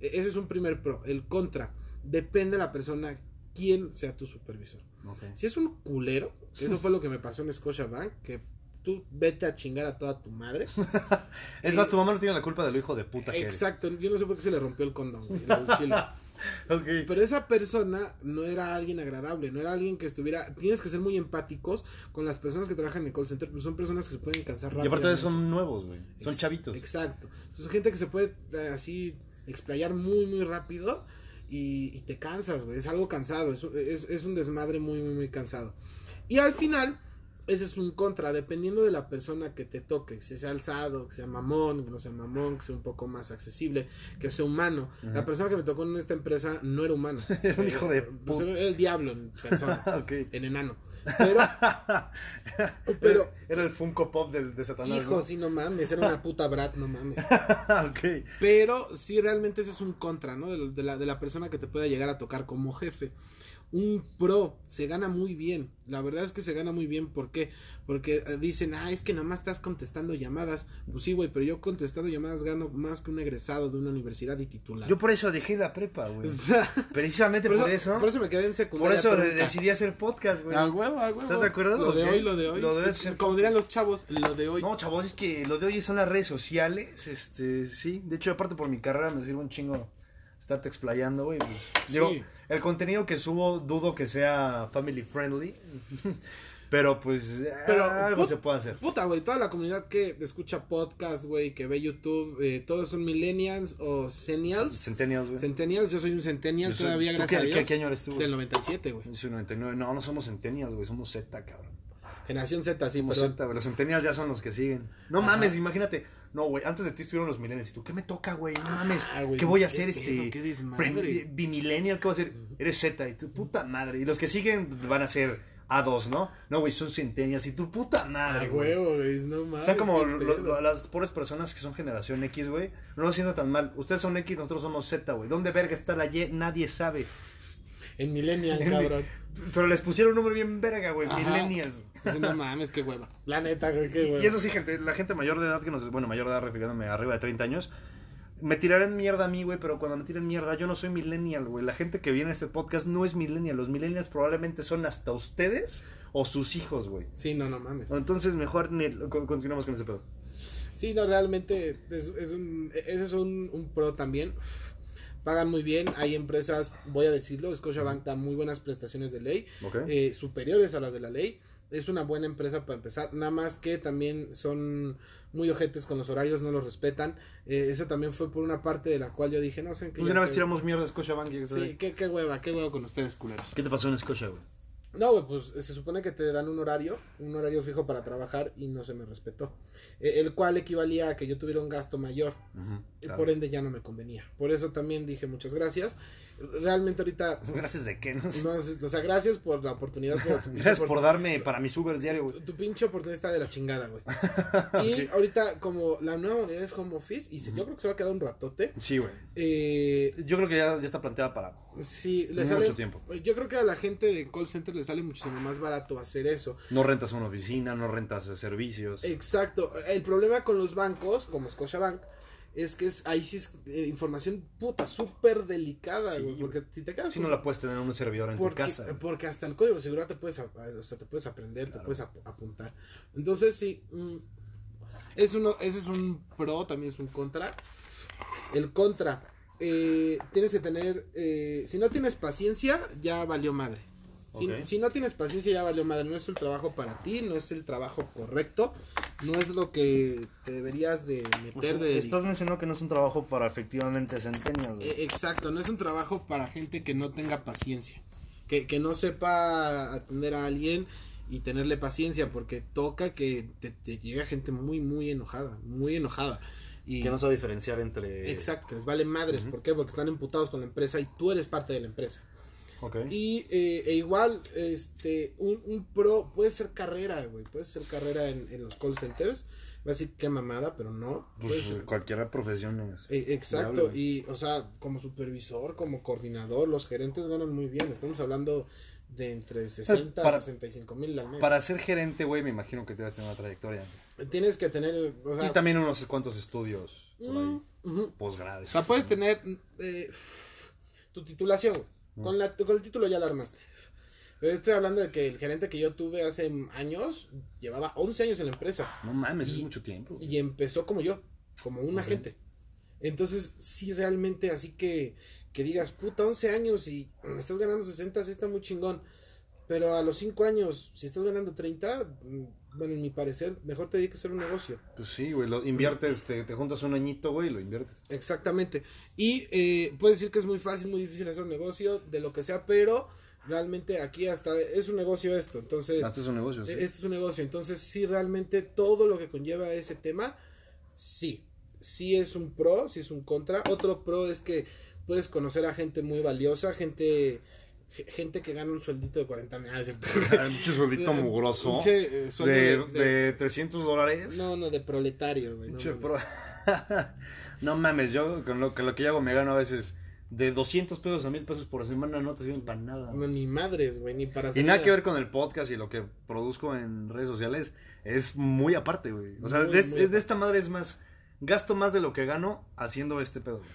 E- Ese es un primer pro. El contra, depende de la persona, quién sea tu supervisor. Si es un culero, que eso fue lo que me pasó en Scotiabank, que tú vete a chingar a toda tu madre. Es más, tu mamá no tiene la culpa de lo hijo de puta que eres. Exacto, yo no sé por qué se le rompió el condón, güey, el. Pero esa persona no era alguien agradable, no era alguien que estuviera. Tienes que ser muy empáticos con las personas que trabajan en el call center, pues son personas que se pueden cansar Y rápido. aparte de eso son nuevos, güey. Son Ex- chavitos. Exacto. Entonces, gente que se puede eh, así explayar muy, muy rápido y, y te cansas, güey. Es algo cansado, es, es, es un desmadre muy, muy, muy cansado. Y al final, ese es un contra, dependiendo de la persona que te toque, si sea alzado, que sea mamón, que no sea mamón, que sea un poco más accesible, que sea humano. La persona que me tocó en esta empresa no era humano. Era un hijo de Pues, era el diablo en persona, en enano. Pero, pero, Era, el Funko Pop del, de Satanás. hijo, sí, no mames, era una puta brat, no mames. ¿no? ok. Pero sí, realmente ese es un contra, ¿no? De, de la, de la persona que te pueda llegar a tocar como jefe. Un pro se gana muy bien. La verdad es que se gana muy bien. ¿Por qué? Porque eh, dicen, ah, es que nada más estás contestando llamadas. Pues sí, güey, pero yo contestando llamadas gano más que un egresado de una universidad y titular. Yo por eso dejé la prepa, güey. Precisamente por, por, eso, eso. por eso me quedé en Por secundaria. eso de- trunca. decidí hacer podcast, güey. A huevo, a huevo. ¿Estás de acuerdo? Lo de hoy, lo de hoy. Lo de hoy Es- Como dirían los chavos, lo de hoy. No, chavos, es que lo de hoy son las redes sociales, este, sí. De hecho, aparte por mi carrera me sirve un chingo estarte explayando, güey. Pues, digo, Sí. El contenido que subo dudo que sea family friendly, pero pues Pero, algo put- se puede hacer. Puta, güey, toda la comunidad que escucha podcast, güey, que ve YouTube, eh, todos son millennials o senials. Centennials, güey. Centennials, yo soy un centennial soy- todavía, ¿tú gracias qué- a Dios. qué- qué año eres tú? Del 97, güey. Soy 99. No, no somos centennials, güey, somos Z, cabrón. Generación Z, sí, Somos. Z, güey. Los centennials ya son los que siguen. No Ajá. mames, imagínate. No, güey, antes de ti estuvieron los millennials. ¿Y tú qué me toca, güey? No mames. Ah, ¿Qué voy a qué hacer, pedo, este? qué Bimillennial, ¿qué voy a hacer? Eres Z y tu puta madre. Y los que siguen van a ser A2, ¿no? No, güey, son centennials y tu puta madre, A güey. güey, no mames. O sea, como qué lo- pedo. lo- las pobres personas que son generación X, güey, no lo siento tan mal. Ustedes son X, nosotros somos Z, güey. ¿Dónde verga está la Y? Nadie sabe. En Millennial, En mi- cabrón. Pero les pusieron un nombre bien verga, güey. Ajá. Millennials. No mames, qué hueva. La neta, güey, qué hueva. Y eso sí, gente, la gente mayor de edad que nos... Bueno, mayor de edad refiriéndome arriba de 30 años. Me tirarán mierda a mí, güey, pero cuando me tiren mierda, yo no soy millennial, güey. La gente que viene a este podcast no es millennial. Los millennials probablemente son hasta ustedes o sus hijos, güey. Sí, no, no mames. Entonces, mejor ni... continuamos con ese pedo. Sí, no, realmente es, es un, ese es un, un pro también. Pagan muy bien, hay empresas, voy a decirlo, Scotiabank da muy buenas prestaciones de ley, eh, superiores a las de la ley. Es una buena empresa para empezar, nada más que también son muy ojetes con los horarios, no los respetan. Eh, eso también fue por una parte de la cual yo dije, no sé. Pues una vez tiramos mierda a Scotiabank. y- Sí, qué, qué hueva, qué hueva con ustedes, culeros. ¿Qué te pasó en Scotia, güey? No, güey, pues se supone que te dan un horario, un horario fijo para trabajar y no se me respetó. Eh, el cual equivalía a que yo tuviera un gasto mayor. Claro. Por ende ya no me convenía. Por eso también dije muchas gracias. Realmente ahorita, Gracias de qué, no sé. no, o sea, gracias por la oportunidad. por Gracias por darme para mis Ubers diario, güey. Tu, tu pinche oportunidad está de la chingada, güey. Y ahorita, como la nueva moneda es home office, y se- yo creo que se va a quedar un ratote. Sí, güey. Eh, Yo creo que ya, ya está planteada para... sí, le Mucho sale, tiempo. Yo creo que a la gente de call center le sale muchísimo más barato hacer eso. No rentas una oficina, no rentas servicios. Exacto. El problema con los bancos, como Scotiabank, es que es, ahí sí es eh, información puta, súper delicada, Sí, güey. güey. Porque si te quedas Si con- no la puedes tener en un servidor en porque, tu casa. porque hasta el código de seguridad te puedes, o sea, te puedes aprender, te puedes ap- apuntar. Entonces, sí, mm, es uno, ese es un pro, también es un contra. El contra, eh, tienes que tener, eh, si no tienes paciencia, ya valió madre. Si, no tienes paciencia, ya valió madre. No es el trabajo para ti, no es el trabajo correcto, no es lo que te deberías de O sea, meter de... Estás mencionando que no es un trabajo para efectivamente centenias, güey. Eh, Exacto, no es un trabajo para gente que no tenga paciencia, que, que no sepa atender a alguien y tenerle paciencia, porque toca que te, te llega gente muy, muy enojada, muy enojada. Y, Que no sabe diferenciar entre... Exacto, que les vale madres. ¿por qué? Porque están emputados con la empresa y tú eres parte de la empresa. Y eh, e igual, este, un, un pro puede ser carrera, güey, puede ser carrera en, en los call centers. Va a decir qué mamada, pero no. Pues, cualquier profesión es... eh, exacto, y o sea, como supervisor, como coordinador, los gerentes ganan muy bien. Estamos hablando de entre 60 Para- a 65 mil al mes. Para ser gerente, güey, me imagino que debes tener una trayectoria. Tienes que tener, o sea, y también unos cuantos estudios mm, ujú. posgrades. o sea, puedes tener eh, tu titulación. Mm. Con, la, con el título ya la armaste. Pero estoy hablando de que el gerente que yo tuve hace años llevaba 11 años en la empresa. No mames, es mucho tiempo. güey. Y empezó como yo, como un agente. Entonces, sí, realmente, así que, que digas, puta, 11 años y estás ganando 60, sí está muy chingón. Pero a los 5 años, si estás ganando 30, mm, bueno, en mi parecer, mejor te dedicas a hacer un negocio. Pues sí, güey, lo inviertes, te, te juntas un añito, güey, y lo inviertes. Exactamente. Y eh, puedes decir que es muy fácil, muy difícil hacer un negocio, de lo que sea, pero realmente aquí hasta es un negocio esto. Entonces, Hasta es un negocio, sí. E- Esto es un negocio, entonces sí, realmente todo lo que conlleva ese tema, sí, sí es un pro, sí es un contra. Otro pro es que puedes conocer a gente muy valiosa, gente ge- gente que gana un sueldito de 40 mil. Ah, pinche sueldito mugroso. Eh, sueldo De, de- de- de 300 dólares. No, no, de proletario, güey. no pro- no mames, yo con lo, con lo que yo hago me gano a veces de 200 pesos a 1000 pesos por semana, no te sirven para nada. No, ni madres, güey, ni para Y nada que ver con el podcast y lo que produzco en redes sociales. Es muy aparte, güey. O sea, Muy, de, muy de aparte. esta madre es más. Gasto más de lo que gano haciendo este pedo. güey.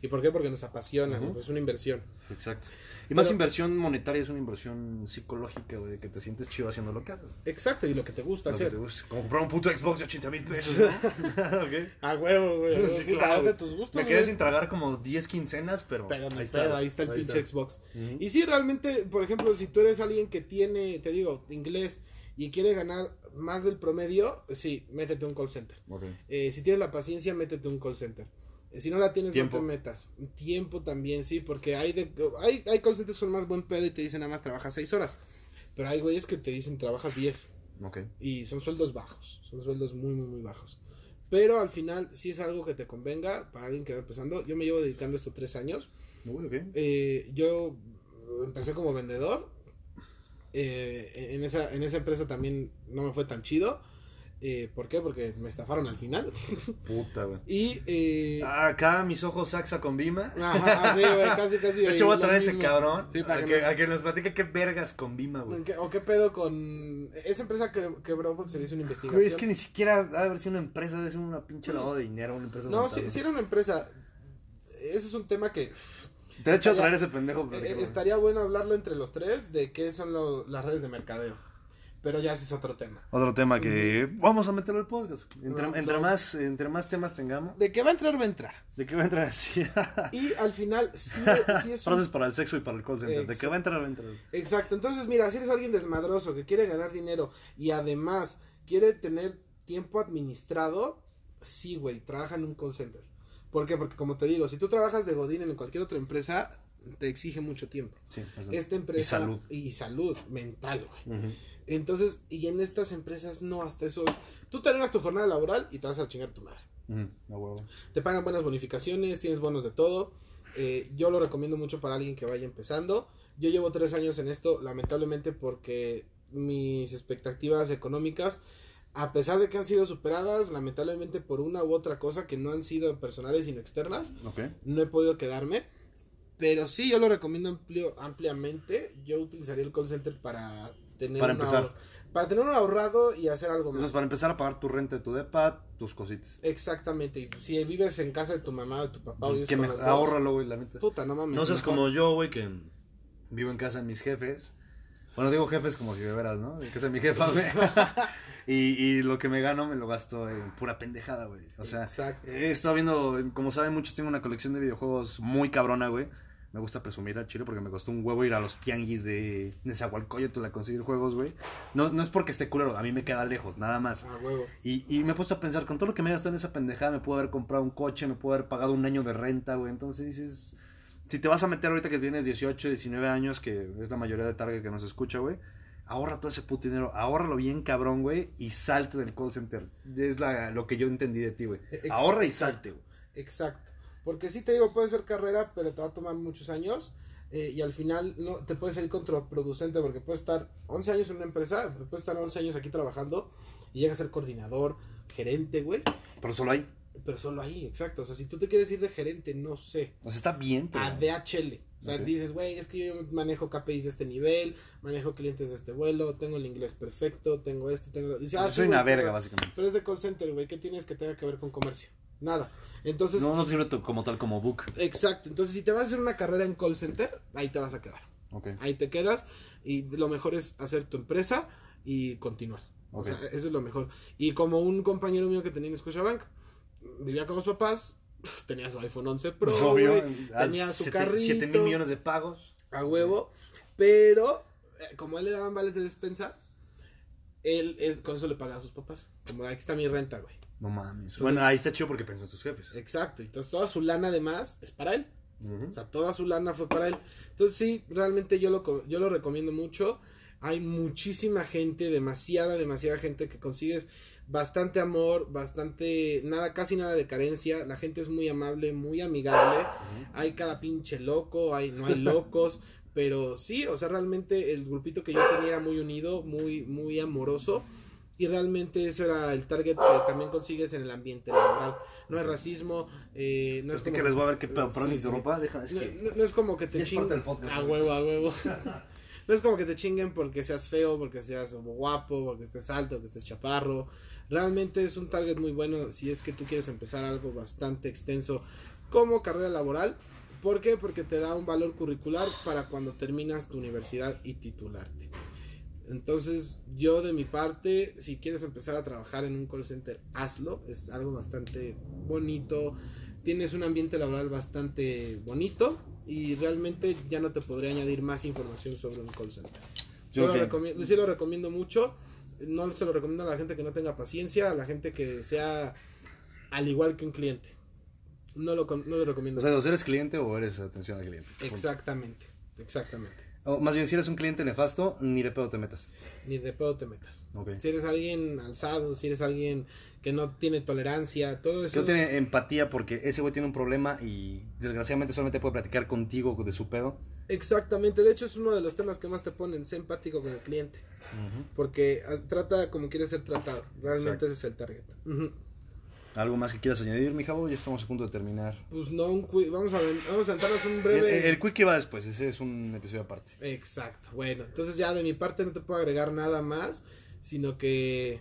¿Y por qué? Porque nos apasiona, pues es una inversión. Exacto. Y más inversión monetaria es una inversión psicológica, güey, que te sientes chido haciendo lo que haces. Exacto, y lo que te gusta Lo que hacer. te gusta. Como comprar un puto Xbox de 80 mil pesos. A huevo, güey. Sí, Sí, claro, de tus gustos, Me quedé sin tragar como 10 quincenas, pero. Ahí está, pedo, ahí está el ahí pinche está. Xbox. Y sí, realmente, por ejemplo, si tú eres alguien que tiene, te digo, inglés y quiere ganar más del promedio, sí, métete un call center. Eh, si tienes la paciencia, métete un call center. Eh, si no la tienes, Tiempo. no te metas. Tiempo también, sí, porque hay, de, hay, hay call centers que son más buen pedo y te dicen nada más trabajas 6 horas. Pero hay güeyes que te dicen trabajas 10 Ok. y son sueldos bajos, son sueldos muy, muy, muy bajos. Pero al final, si es algo que te convenga para alguien que va empezando. Yo me llevo dedicando esto tres años. Uy, ok. Eh, yo empecé como vendedor Eh, en, esa, en esa empresa también no me fue tan chido. Eh, ¿Por qué? Porque me estafaron al final. Puta, güey. Y. Eh, Acá mis ojos saxa con Bima. ajá, sí, güey, casi, casi. De hecho, voy a traer ese cabrón. Sí, para a, que nos- a que nos platique qué vergas con Bima, güey. ¿Qué- ¿O qué pedo con. Esa empresa que quebró porque se le hizo una investigación? Güey, es que ni siquiera ha de haber sido una empresa, debe ser una pinche lavado de dinero, una empresa. No, mental, si, si era una empresa. Ese es un tema que. Te he hecho estaría- traer ese pendejo. eh, estaría bueno hablarlo entre los tres de qué son lo- las redes de mercadeo. Pero ya ese es otro tema. Otro tema que vamos a meterlo al podcast. Entre, No, entre no. más, entre más temas tengamos, De qué va a entrar, va a entrar. ¿de qué va a entrar así? Y al final, sí, sí es un Frases para el sexo y para el call center. ¿De qué va a entrar? Va a entrar. Exacto, entonces mira, si eres alguien desmadroso que quiere ganar dinero y además quiere tener tiempo administrado, sí, güey, trabaja en un call center. ¿Por qué? Porque como te digo, si tú trabajas de Godín en cualquier otra empresa, te exige mucho tiempo. Sí. Esta empresa... Y salud. Y salud mental, güey. Entonces, y en estas empresas no, hasta eso es... Tú terminas tu jornada laboral y te vas a chingar tu madre. Ujú, a huevo. Te pagan buenas bonificaciones, tienes bonos de todo. Eh, yo lo recomiendo mucho para alguien que vaya empezando. Yo llevo tres años en esto, lamentablemente porque mis expectativas económicas, a pesar de que han sido superadas, lamentablemente por una u otra cosa que no han sido personales sino externas, no he podido quedarme. Pero sí, yo lo recomiendo amplio, ampliamente. Yo utilizaría el call center para tener Para un empezar. ahorro- para tener un ahorrado y hacer algo más. es para empezar a pagar tu renta de tu depa, tus cositas. Exactamente. Y si vives en casa de tu mamá, de tu papá, o Que me ahórralo, güey, la neta. Puta, no mames. No seas mejor. como yo, güey, que vivo en casa de mis jefes. Bueno, digo jefes como si de veras, ¿no? En casa de mi jefa, güey. y, y lo que me gano me lo gasto en pura pendejada, güey. O sea, Exacto. he estado viendo, como saben muchos, tengo una colección de videojuegos muy cabrona, güey. Me gusta presumir a Chile porque me costó un huevo ir a los tianguis de Nezahualcóyotl a conseguir juegos, güey. No, no es porque esté culero, a mí me queda lejos, nada más. A huevo. Y, y me he puesto a pensar, con todo lo que me he gastado en esa pendejada, me puedo haber comprado un coche, me puedo haber pagado un año de renta, güey. Entonces dices, si te vas a meter ahorita que tienes 18, 19 años, que es la mayoría de target que nos escucha, güey, ahorra todo ese puto dinero, ahórralo bien cabrón, güey, y salte del call center. Es la, lo que yo entendí de ti, güey. Ex- Ahorra y salte, güey. Exacto. Porque sí te digo, puede ser carrera, pero te va a tomar muchos años. eh, y al final no te puede salir contraproducente porque puedes estar 11 años en una empresa, puedes estar 11 años aquí trabajando y llegas a ser coordinador, gerente, güey. Pero solo ahí. Pero solo ahí, exacto. O sea, si tú te quieres ir de gerente, no sé, O sea, está bien, pero... a DHL. O sea, dices, güey, es que yo manejo KPIs de este nivel, manejo clientes de este vuelo, tengo el inglés perfecto, tengo esto, tengo... Dice, ah, soy una verga, pero- básicamente. Pero es de call center, güey, ¿qué tienes que tenga que ver con comercio? Nada. Entonces, No, no sirve como tal como book. exacto. Entonces, si te vas a hacer una carrera en call center, ahí te vas a quedar. Ok. Ahí te quedas y lo mejor es hacer tu empresa y continuar. O sea, eso es lo mejor. Y como un compañero mío que tenía en Scotiabank, vivía con los papás, tenía su iPhone 11 Pro, obvio. tenía su siete- carrito. siete mil millones de pagos. A huevo. Pero, eh, como él le daban vales de despensa, él, él con eso le pagaba a sus papás. Como aquí está mi renta, güey. No mames. Entonces- bueno, ahí está chido porque pensó en sus jefes. Exacto. Entonces toda su lana además es para él. O sea, toda su lana fue para él. Entonces sí, realmente yo lo, yo lo recomiendo mucho. Hay muchísima gente, demasiada, demasiada gente que consigues bastante amor, bastante, nada, casi nada de carencia. La gente es muy amable, muy amigable. Hay cada pinche loco, hay, no hay locos. Pero sí, o sea, realmente el grupito que yo tenía era muy unido, muy, muy amoroso. Y realmente eso era el target que también consigues en el ambiente laboral. No es racismo, eh, no es Es que, como... les voy a ver qué pedo. Sí, Perdón, sí. interrumpa. Déjame, es No, no- no es como que te chinguen. A huevo, a huevo. no es como que te chinguen porque seas feo, porque seas guapo, porque estés alto, porque estés chaparro. Realmente es un target muy bueno si es que tú quieres empezar algo bastante extenso como carrera laboral. ¿Por qué? Porque te da un valor curricular para cuando terminas tu universidad y titularte. Entonces, yo de mi parte, si quieres empezar a trabajar en un call center, hazlo. Es algo bastante bonito. Tienes un ambiente laboral bastante bonito. Y realmente ya no te podría añadir más información sobre un call center. Yo, Yo lo sí lo recomiendo mucho. No se lo recomiendo a la gente que no tenga paciencia, a la gente que sea al igual que un cliente. No lo, no lo recomiendo. O sea, eres cliente o eres atención al cliente. exactamente, exactamente. O más bien, si eres un cliente nefasto, ni de pedo te metas. Ni de pedo te metas. Ok. Si eres alguien alzado, si eres alguien que no tiene tolerancia, todo Que eso. no tiene empatía porque ese güey tiene un problema y desgraciadamente solamente puede platicar contigo de su pedo. Exactamente, de hecho es uno de los temas que más te ponen, ser empático con el cliente, porque ah, trata como quiere ser tratado, realmente Exacto. ese es el target. Ujú. ¿Algo más que quieras añadir, mi Javo? Ya estamos a punto de terminar. Pues no, un vamos a, vamos a sentarnos un El, breve... el quickie va después, ese es un episodio aparte. Exacto, bueno, entonces ya de mi parte no te puedo agregar nada más, sino que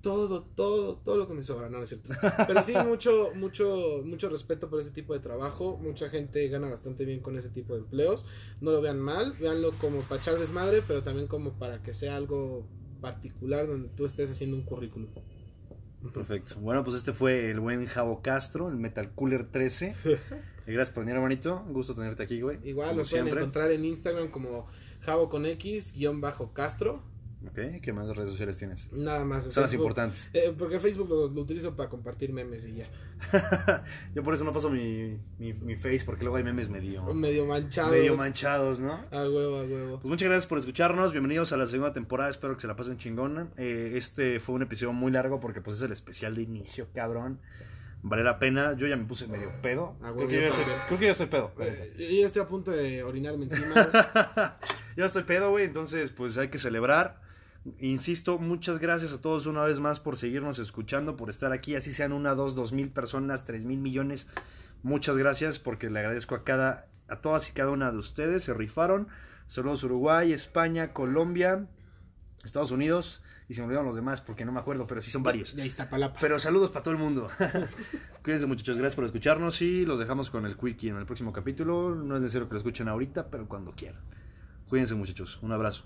todo, todo, todo lo que me sobra, no, no es cierto. Pero sí, mucho, mucho, mucho respeto por ese tipo de trabajo, mucha gente gana bastante bien con ese tipo de empleos, no lo vean mal, véanlo como para echar desmadre, pero también como para que sea algo particular donde tú estés haciendo un currículum. Perfecto. Bueno, pues este fue el buen Javo Castro, el Metal Cooler 13. Eh, Gracias por venir, hermanito. Un gusto tenerte aquí, güey. Igual lo pueden siempre. encontrar en Instagram como Javo con X, guion bajo Castro, Ok, ¿qué más redes sociales tienes? nada más. Son las importantes. Eh, porque Facebook lo, lo utilizo para compartir memes y ya. Yo por eso no paso mi, mi, mi face, porque luego hay memes medio, Medio manchados. medio manchados, ¿no? A huevo, a huevo. Pues muchas gracias por escucharnos, bienvenidos a la segunda temporada, espero que se la pasen chingona. Eh, este fue un episodio muy largo porque pues es el especial de inicio, cabrón. Vale la pena, yo ya me puse medio pedo. Ah, creo, que yo yo también. creo que ya estoy pedo. neta. Eh, yo ya estoy a punto de orinarme encima. ya estoy pedo, güey, entonces pues hay que celebrar. Insisto, muchas gracias a todos una vez más por seguirnos escuchando, por estar aquí, así sean una, dos, dos mil personas, tres mil millones. Muchas gracias porque le agradezco a cada, a todas y cada una de ustedes, se rifaron. Saludos Uruguay, España, Colombia, Estados Unidos y se me olvidaron los demás porque no me acuerdo, pero sí son varios. De Iztapalapa. Pero saludos para todo el mundo. Cuídense muchachos, gracias por escucharnos y los dejamos con el quickie en el próximo capítulo. No es necesario que lo escuchen ahorita, pero cuando quieran. Cuídense muchachos, un abrazo.